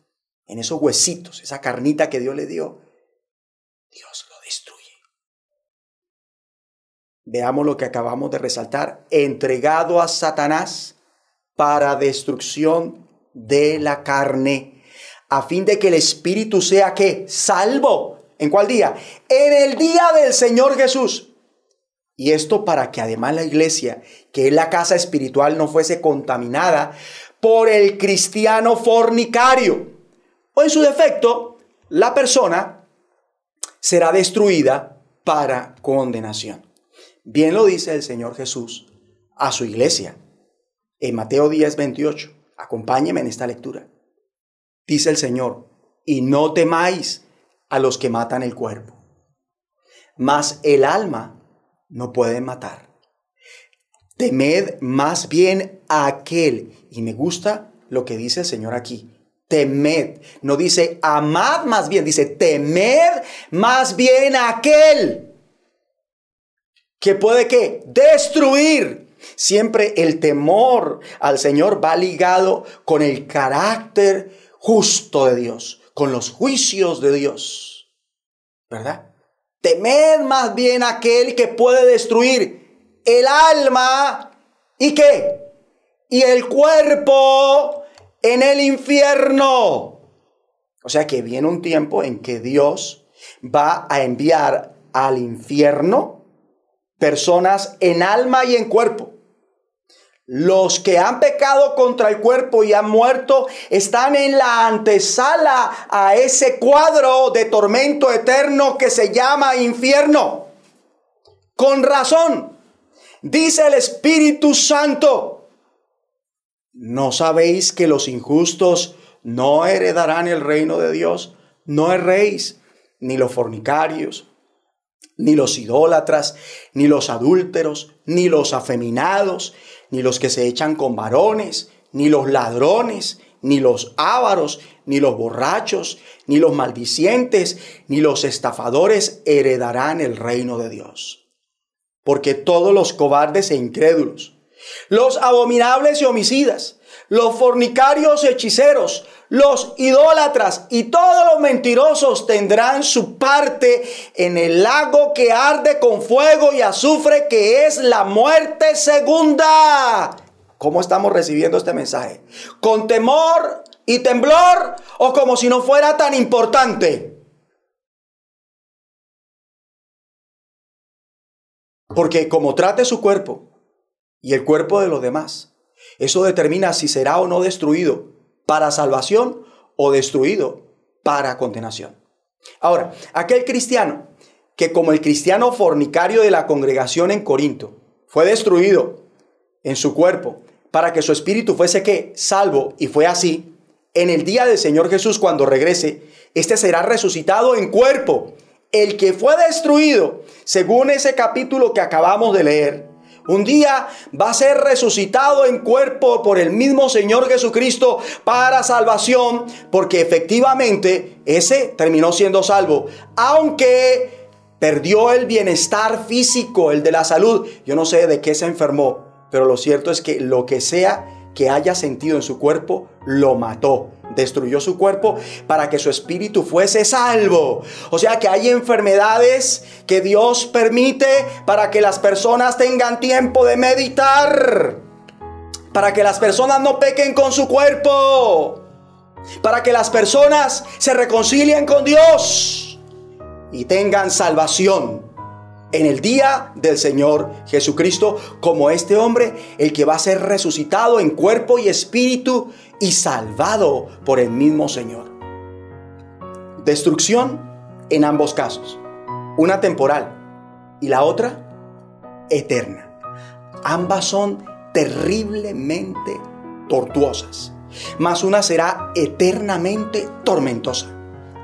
en esos huesitos, esa carnita que Dios le dio, Dios lo destruye. Veamos lo que acabamos de resaltar, entregado a Satanás para destrucción de la carne, a fin de que el espíritu sea que salvo. ¿En cuál día? En el día del Señor Jesús. Y esto para que además la iglesia, que es la casa espiritual, no fuese contaminada por el cristiano fornicario o en su defecto, la persona será destruida para condenación. Bien lo dice el Señor Jesús a su iglesia en Mateo 10, 28. Acompáñeme en esta lectura. Dice el Señor, y no temáis a los que matan el cuerpo, mas el alma no puede matar. Temed más bien a aquel, y me gusta lo que dice el Señor aquí, temed, no dice amad más bien, dice temed más bien a aquel que puede que destruir. Siempre el temor al Señor va ligado con el carácter justo de Dios, con los juicios de Dios. ¿Verdad? Temed más bien aquel que puede destruir el alma y qué? Y el cuerpo en el infierno. O sea que viene un tiempo en que Dios va a enviar al infierno personas en alma y en cuerpo. Los que han pecado contra el cuerpo y han muerto están en la antesala a ese cuadro de tormento eterno que se llama infierno. Con razón, dice el Espíritu Santo, ¿no sabéis que los injustos no heredarán el reino de Dios? No erréis, ni los fornicarios, ni los idólatras, ni los adúlteros, ni los afeminados, ni los que se echan con varones, ni los ladrones, ni los ávaros, ni los borrachos, ni los maldicientes, ni los estafadores heredarán el reino de Dios. Porque todos los cobardes e incrédulos, los abominables y homicidas, los fornicarios hechiceros, los idólatras y todos los mentirosos tendrán su parte en el lago que arde con fuego y azufre, que es la muerte segunda. ¿Cómo estamos recibiendo este mensaje? ¿Con temor y temblor o como si no fuera tan importante? Porque como trate su cuerpo y el cuerpo de los demás, eso determina si será o no destruido para salvación o destruido para condenación. Ahora, aquel cristiano que como el cristiano fornicario de la congregación en Corinto fue destruido en su cuerpo para que su espíritu fuese que salvo y fue así, en el día del Señor Jesús cuando regrese, este será resucitado en cuerpo. El que fue destruido, según ese capítulo que acabamos de leer, un día va a ser resucitado en cuerpo por el mismo Señor Jesucristo para salvación, porque efectivamente ese terminó siendo salvo, aunque perdió el bienestar físico, el de la salud. Yo no sé de qué se enfermó, pero lo cierto es que lo que sea que haya sentido en su cuerpo, lo mató destruyó su cuerpo para que su espíritu fuese salvo. O sea que hay enfermedades que Dios permite para que las personas tengan tiempo de meditar. Para que las personas no pequen con su cuerpo. Para que las personas se reconcilien con Dios y tengan salvación en el día del Señor Jesucristo, como este hombre, el que va a ser resucitado en cuerpo y espíritu y salvado por el mismo Señor. Destrucción en ambos casos, una temporal y la otra eterna. Ambas son terriblemente tortuosas, mas una será eternamente tormentosa.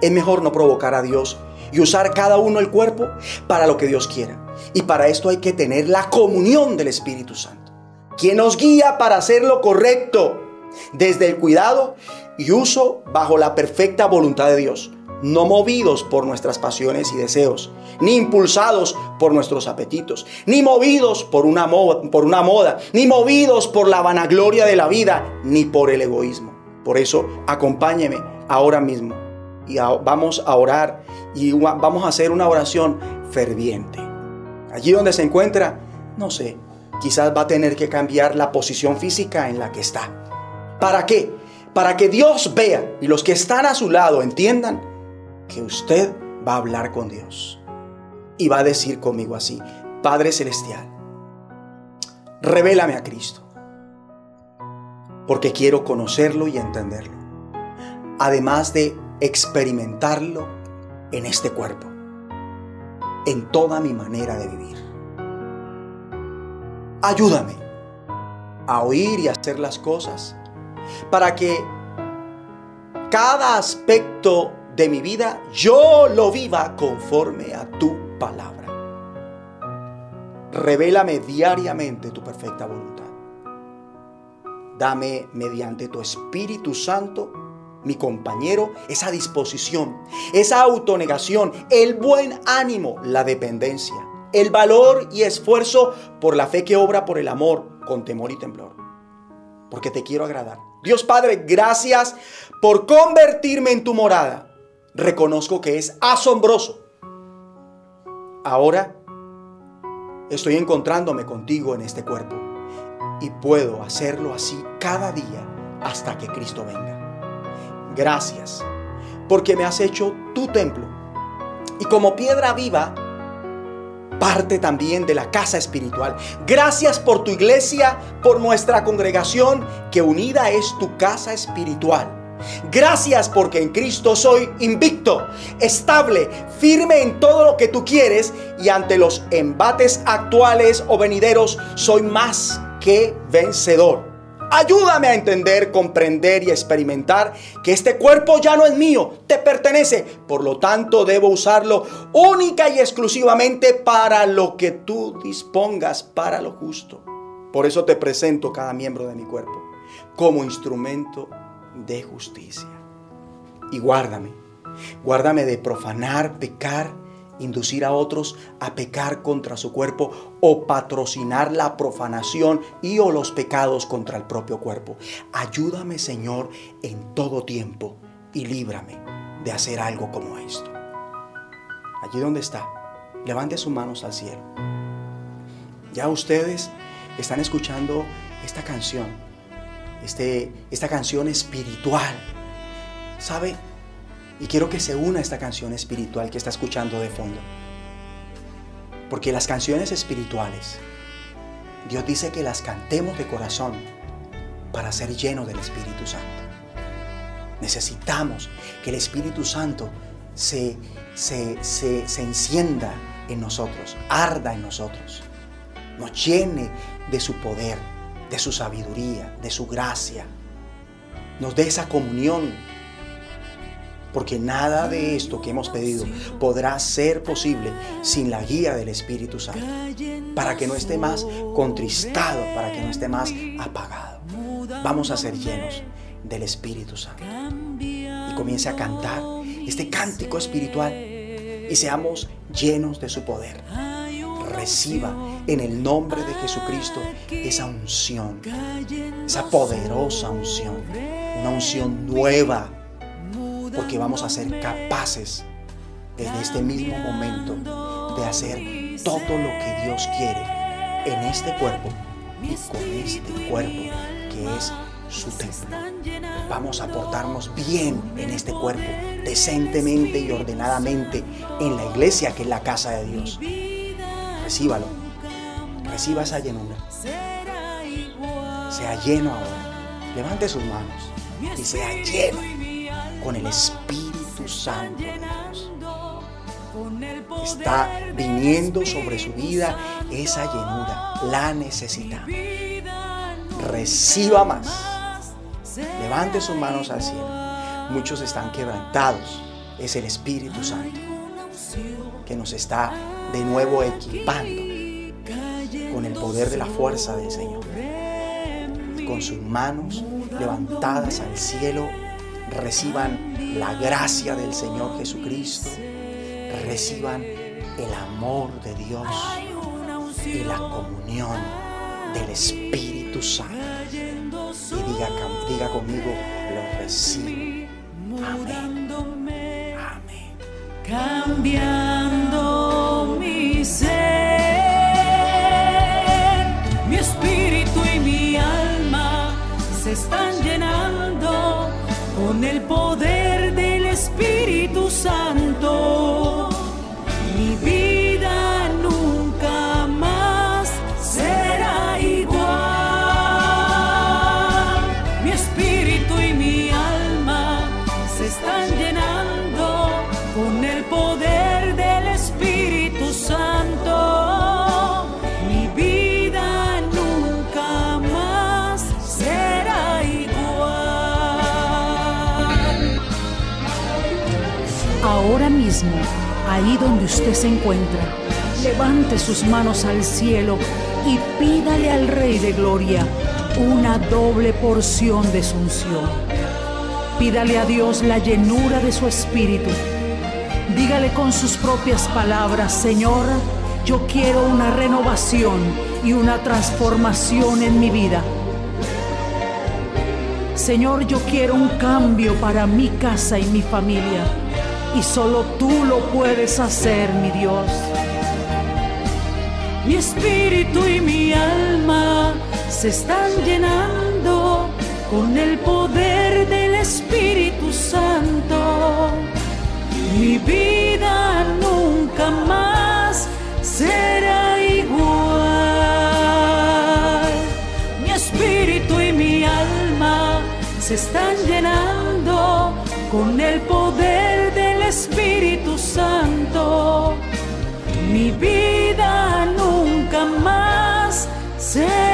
Es mejor no provocar a Dios y usar cada uno el cuerpo para lo que Dios quiera. Y para esto hay que tener la comunión del Espíritu Santo, quien nos guía para hacer lo correcto desde el cuidado y uso bajo la perfecta voluntad de Dios, no movidos por nuestras pasiones y deseos, ni impulsados por nuestros apetitos, ni movidos por una, moda, por una moda, ni movidos por la vanagloria de la vida, ni por el egoísmo. Por eso, acompáñeme ahora mismo y vamos a orar y vamos a hacer una oración ferviente. Allí donde se encuentra, no sé, quizás va a tener que cambiar la posición física en la que está. ¿Para qué? Para que Dios vea y los que están a su lado entiendan que usted va a hablar con Dios. Y va a decir conmigo así, Padre Celestial, revélame a Cristo, porque quiero conocerlo y entenderlo. Además de experimentarlo en este cuerpo, en toda mi manera de vivir. Ayúdame a oír y hacer las cosas para que cada aspecto de mi vida yo lo viva conforme a tu palabra. Revélame diariamente tu perfecta voluntad. Dame mediante tu Espíritu Santo, mi compañero, esa disposición, esa autonegación, el buen ánimo, la dependencia, el valor y esfuerzo por la fe que obra por el amor, con temor y temblor. Porque te quiero agradar. Dios Padre, gracias por convertirme en tu morada. Reconozco que es asombroso. Ahora Estoy encontrándome contigo en este cuerpo y puedo hacerlo así cada día hasta que Cristo venga. Gracias porque me has hecho tu templo y como piedra viva parte también de la casa espiritual. Gracias por tu iglesia, por nuestra congregación que unida es tu casa espiritual. Gracias porque en Cristo soy invicto, estable, firme en todo lo que tú quieres y ante los embates actuales o venideros soy más que vencedor. Ayúdame a entender, comprender y experimentar que este cuerpo ya no es mío, te pertenece. Por lo tanto, debo usarlo única y exclusivamente para lo que tú dispongas, para lo justo. Por eso te presento cada miembro de mi cuerpo como instrumento de justicia. Y guárdame, guárdame de profanar, pecar, inducir a otros a pecar contra su cuerpo o patrocinar la profanación y o los pecados contra el propio cuerpo. Ayúdame, Señor, en todo tiempo y líbrame de hacer algo como esto. Allí donde está, levante sus manos al cielo. Ya ustedes están escuchando esta canción este, esta canción espiritual. ¿Sabe? Y quiero que se una esta canción espiritual que está escuchando de fondo. Porque las canciones espirituales, Dios dice que las cantemos de corazón para ser llenos del Espíritu Santo. Necesitamos que el Espíritu Santo se, se, se, se encienda en nosotros, arda en nosotros, nos llene de su poder, de su sabiduría, de su gracia. Nos dé esa comunión. Porque nada de esto que hemos pedido podrá ser posible sin la guía del Espíritu Santo. Para que no esté más contristado, para que no esté más apagado. Vamos a ser llenos del Espíritu Santo. Y comience a cantar este cántico espiritual y seamos llenos de su poder. Reciba en el nombre de Jesucristo esa unción, esa poderosa unción, una unción nueva, porque vamos a ser capaces desde este mismo momento de hacer todo lo que Dios quiere en este cuerpo y con este cuerpo que es su templo. Vamos a portarnos bien en este cuerpo, decentemente y ordenadamente en la iglesia que es la casa de Dios. Recíbalo reciba esa llenura. Sea lleno ahora. Levante sus manos y sea lleno con el Espíritu Santo de Dios. Está viniendo sobre su vida esa llenura. La necesita. Reciba más. Levante sus manos al cielo. Muchos están quebrantados. Es el Espíritu Santo que nos está de nuevo equipando con el poder de la fuerza del Señor. Con sus manos levantadas al cielo, reciban la gracia del Señor Jesucristo, reciban el amor de Dios y la comunión del Espíritu Santo. Y diga, diga conmigo, lo recibo. Amén. Amén. Usted se encuentra, levante sus manos al cielo y pídale al Rey de Gloria una doble porción de su unción. Pídale a Dios la llenura de su espíritu. Dígale con sus propias palabras, Señor, yo quiero una renovación y una transformación en mi vida. Señor, yo quiero un cambio para mi casa y mi familia. Y solo tú lo puedes hacer, mi Dios. Mi espíritu y mi alma se están llenando con el poder del Espíritu Santo. Mi vida nunca más será igual. Mi espíritu y mi alma se están llenando con el poder vida nunca más será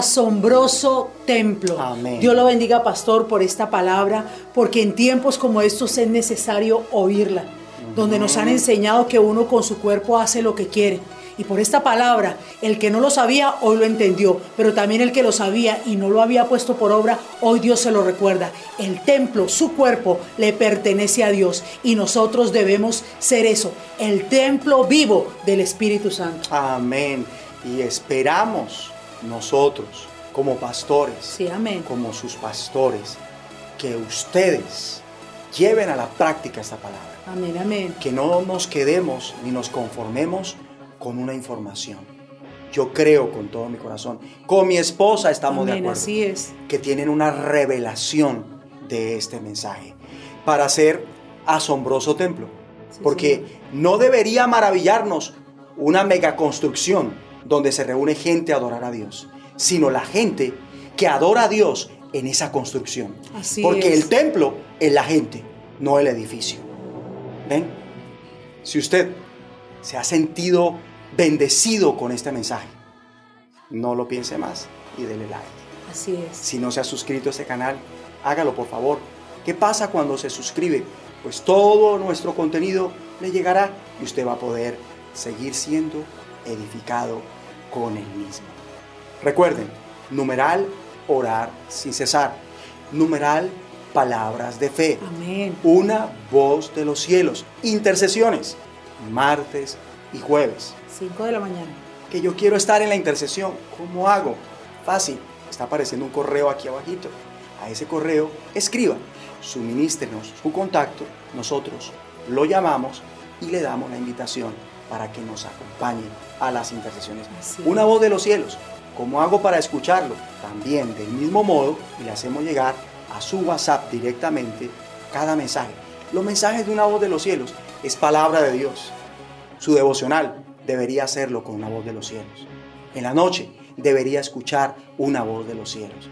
Asombroso templo. Amén. Dios lo bendiga, pastor, por esta palabra, porque en tiempos como estos es necesario oírla, donde nos han enseñado que uno con su cuerpo hace lo que quiere. Y por esta palabra, el que no lo sabía, hoy lo entendió, pero también el que lo sabía y no lo había puesto por obra, hoy Dios se lo recuerda. El templo, su cuerpo, le pertenece a Dios y nosotros debemos ser eso, el templo vivo del Espíritu Santo. Amén. Y esperamos nosotros, como pastores, Sí, amén. como sus pastores, que ustedes lleven a la práctica esta palabra. Amén, amén. Que no nos quedemos ni nos conformemos con una información. Yo creo con todo mi corazón. Con mi esposa estamos de acuerdo. así es. Que tienen una revelación de este mensaje para hacer asombroso templo. Sí, Porque no debería maravillarnos una megaconstrucción donde se reúne gente a adorar a Dios, sino la gente que adora a Dios en esa construcción. Así Porque es. el templo es la gente, no el edificio. ¿Ven? Si usted se ha sentido bendecido con este mensaje, no lo piense más y dele like. Así es. Si no se ha suscrito a este canal, hágalo por favor. ¿Qué pasa cuando se suscribe? Pues todo nuestro contenido le llegará y usted va a poder seguir siendo edificado con el mismo. Recuerden, numeral orar sin cesar. Numeral palabras de fe. Amén. Una voz de los cielos. Intercesiones. Martes y jueves. 5 de la mañana. Que yo quiero estar en la intercesión. ¿Cómo hago? Fácil. Está apareciendo un correo aquí abajito. A ese correo escriba. Suministrenos su contacto. Nosotros lo llamamos y le damos la invitación para que nos acompañe a las intercesiones. Una voz de los cielos. ¿Cómo hago para escucharlo? También del mismo modo y le hacemos llegar a su WhatsApp directamente cada mensaje. Los mensajes de una voz de los cielos es palabra de Dios. Su devocional debería hacerlo con una voz de los cielos. En la noche debería escuchar una voz de los cielos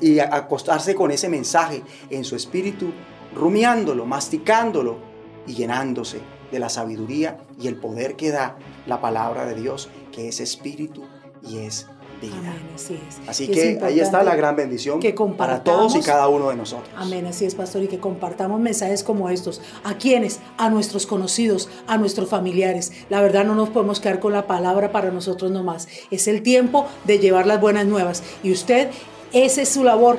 y, y acostarse con ese mensaje en su espíritu, rumiándolo, masticándolo y llenándose de la sabiduría y el poder que da la palabra de Dios, que es espíritu y es vida. Amén, así es. Así Y es que ahí está la gran bendición que para todos y cada uno de nosotros. Amén, así es, pastor, y que compartamos mensajes como estos. ¿A quiénes? A nuestros conocidos, a nuestros familiares. La verdad no nos podemos quedar con la palabra para nosotros nomás. Es el tiempo de llevar las buenas nuevas. Y usted, esa es su labor,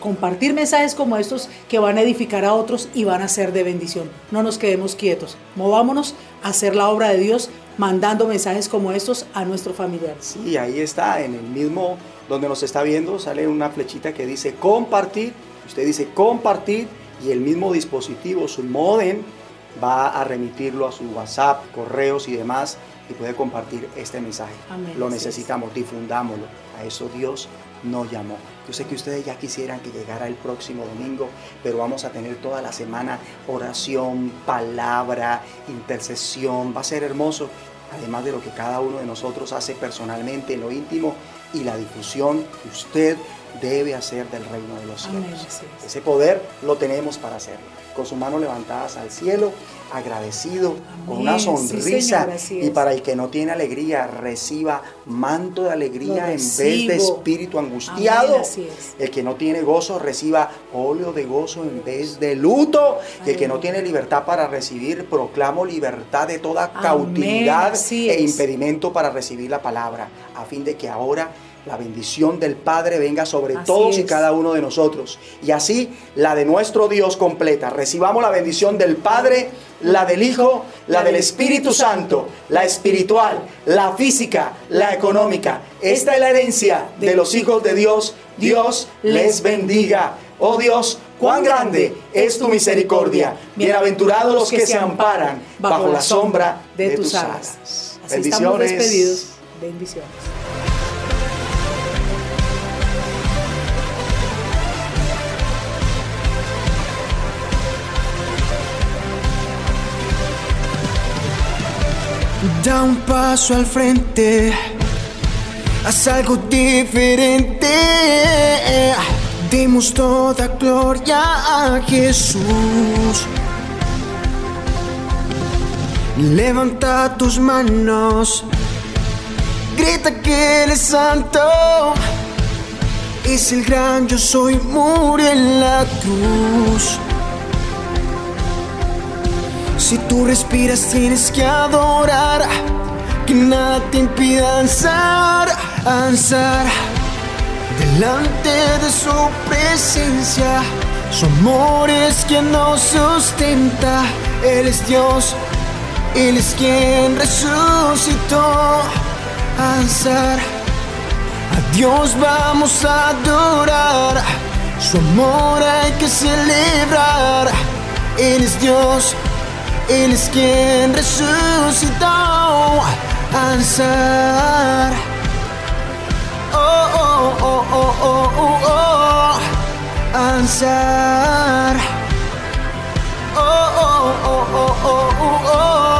compartir mensajes como estos que van a edificar a otros y van a ser de bendición. No nos quedemos quietos. Movámonos a hacer la obra de Dios mandando mensajes como estos a nuestros familiares. Sí, ahí está, en el mismo donde nos está viendo, sale una flechita que dice compartir. Usted dice compartir y el mismo dispositivo, su modem, va a remitirlo a su WhatsApp, correos y demás y puede compartir este mensaje. Amén, Lo necesitamos, difundámoslo. A eso Dios nos llamó. Yo sé que ustedes ya quisieran que llegara el próximo domingo, pero vamos a tener toda la semana oración, palabra, intercesión. Va a ser hermoso, además de lo que cada uno de nosotros hace personalmente en lo íntimo y la difusión que usted debe hacer del reino de los Amén, cielos. Ese poder lo tenemos para hacerlo. Con sus manos levantadas al cielo, agradecido, con una sí, sonrisa. Y para el que no tiene alegría, reciba manto de alegría en vez de espíritu angustiado. Amén, así es. El que no tiene gozo, reciba óleo de gozo en vez de luto. Y el que no tiene libertad para recibir, proclamo libertad de toda Amén, cautividad e impedimento para recibir la palabra, a fin de que ahora la bendición del Padre venga sobre Así todos y cada uno de nosotros. Y así la de nuestro Dios completa. Recibamos la bendición del Padre, la del Hijo, la del Espíritu Santo, la espiritual, la física, la económica. Esta es la herencia de los hijos de Dios. Dios les bendiga. Oh Dios, cuán grande es tu misericordia. Bienaventurados los que se amparan bajo la sombra de tus alas. Así estamos despedidos. Bendiciones. Da un paso al frente, haz algo diferente. Demos toda gloria a Jesús. Levanta tus manos, grita que Él es santo. Es el gran yo soy, murió en la cruz. Si tú respiras tienes que adorar, que nada te impida ansar, ansar delante de su presencia. Su amor es quien nos sustenta, Él es Dios, Él es quien resucitó. Ansar, a Dios vamos a adorar, su amor hay que celebrar. Él es Dios, Eres quien resucitó al ser. Oh, oh, oh, oh, oh, oh, oh. Al ser. Oh, oh, oh, oh, oh, oh. oh.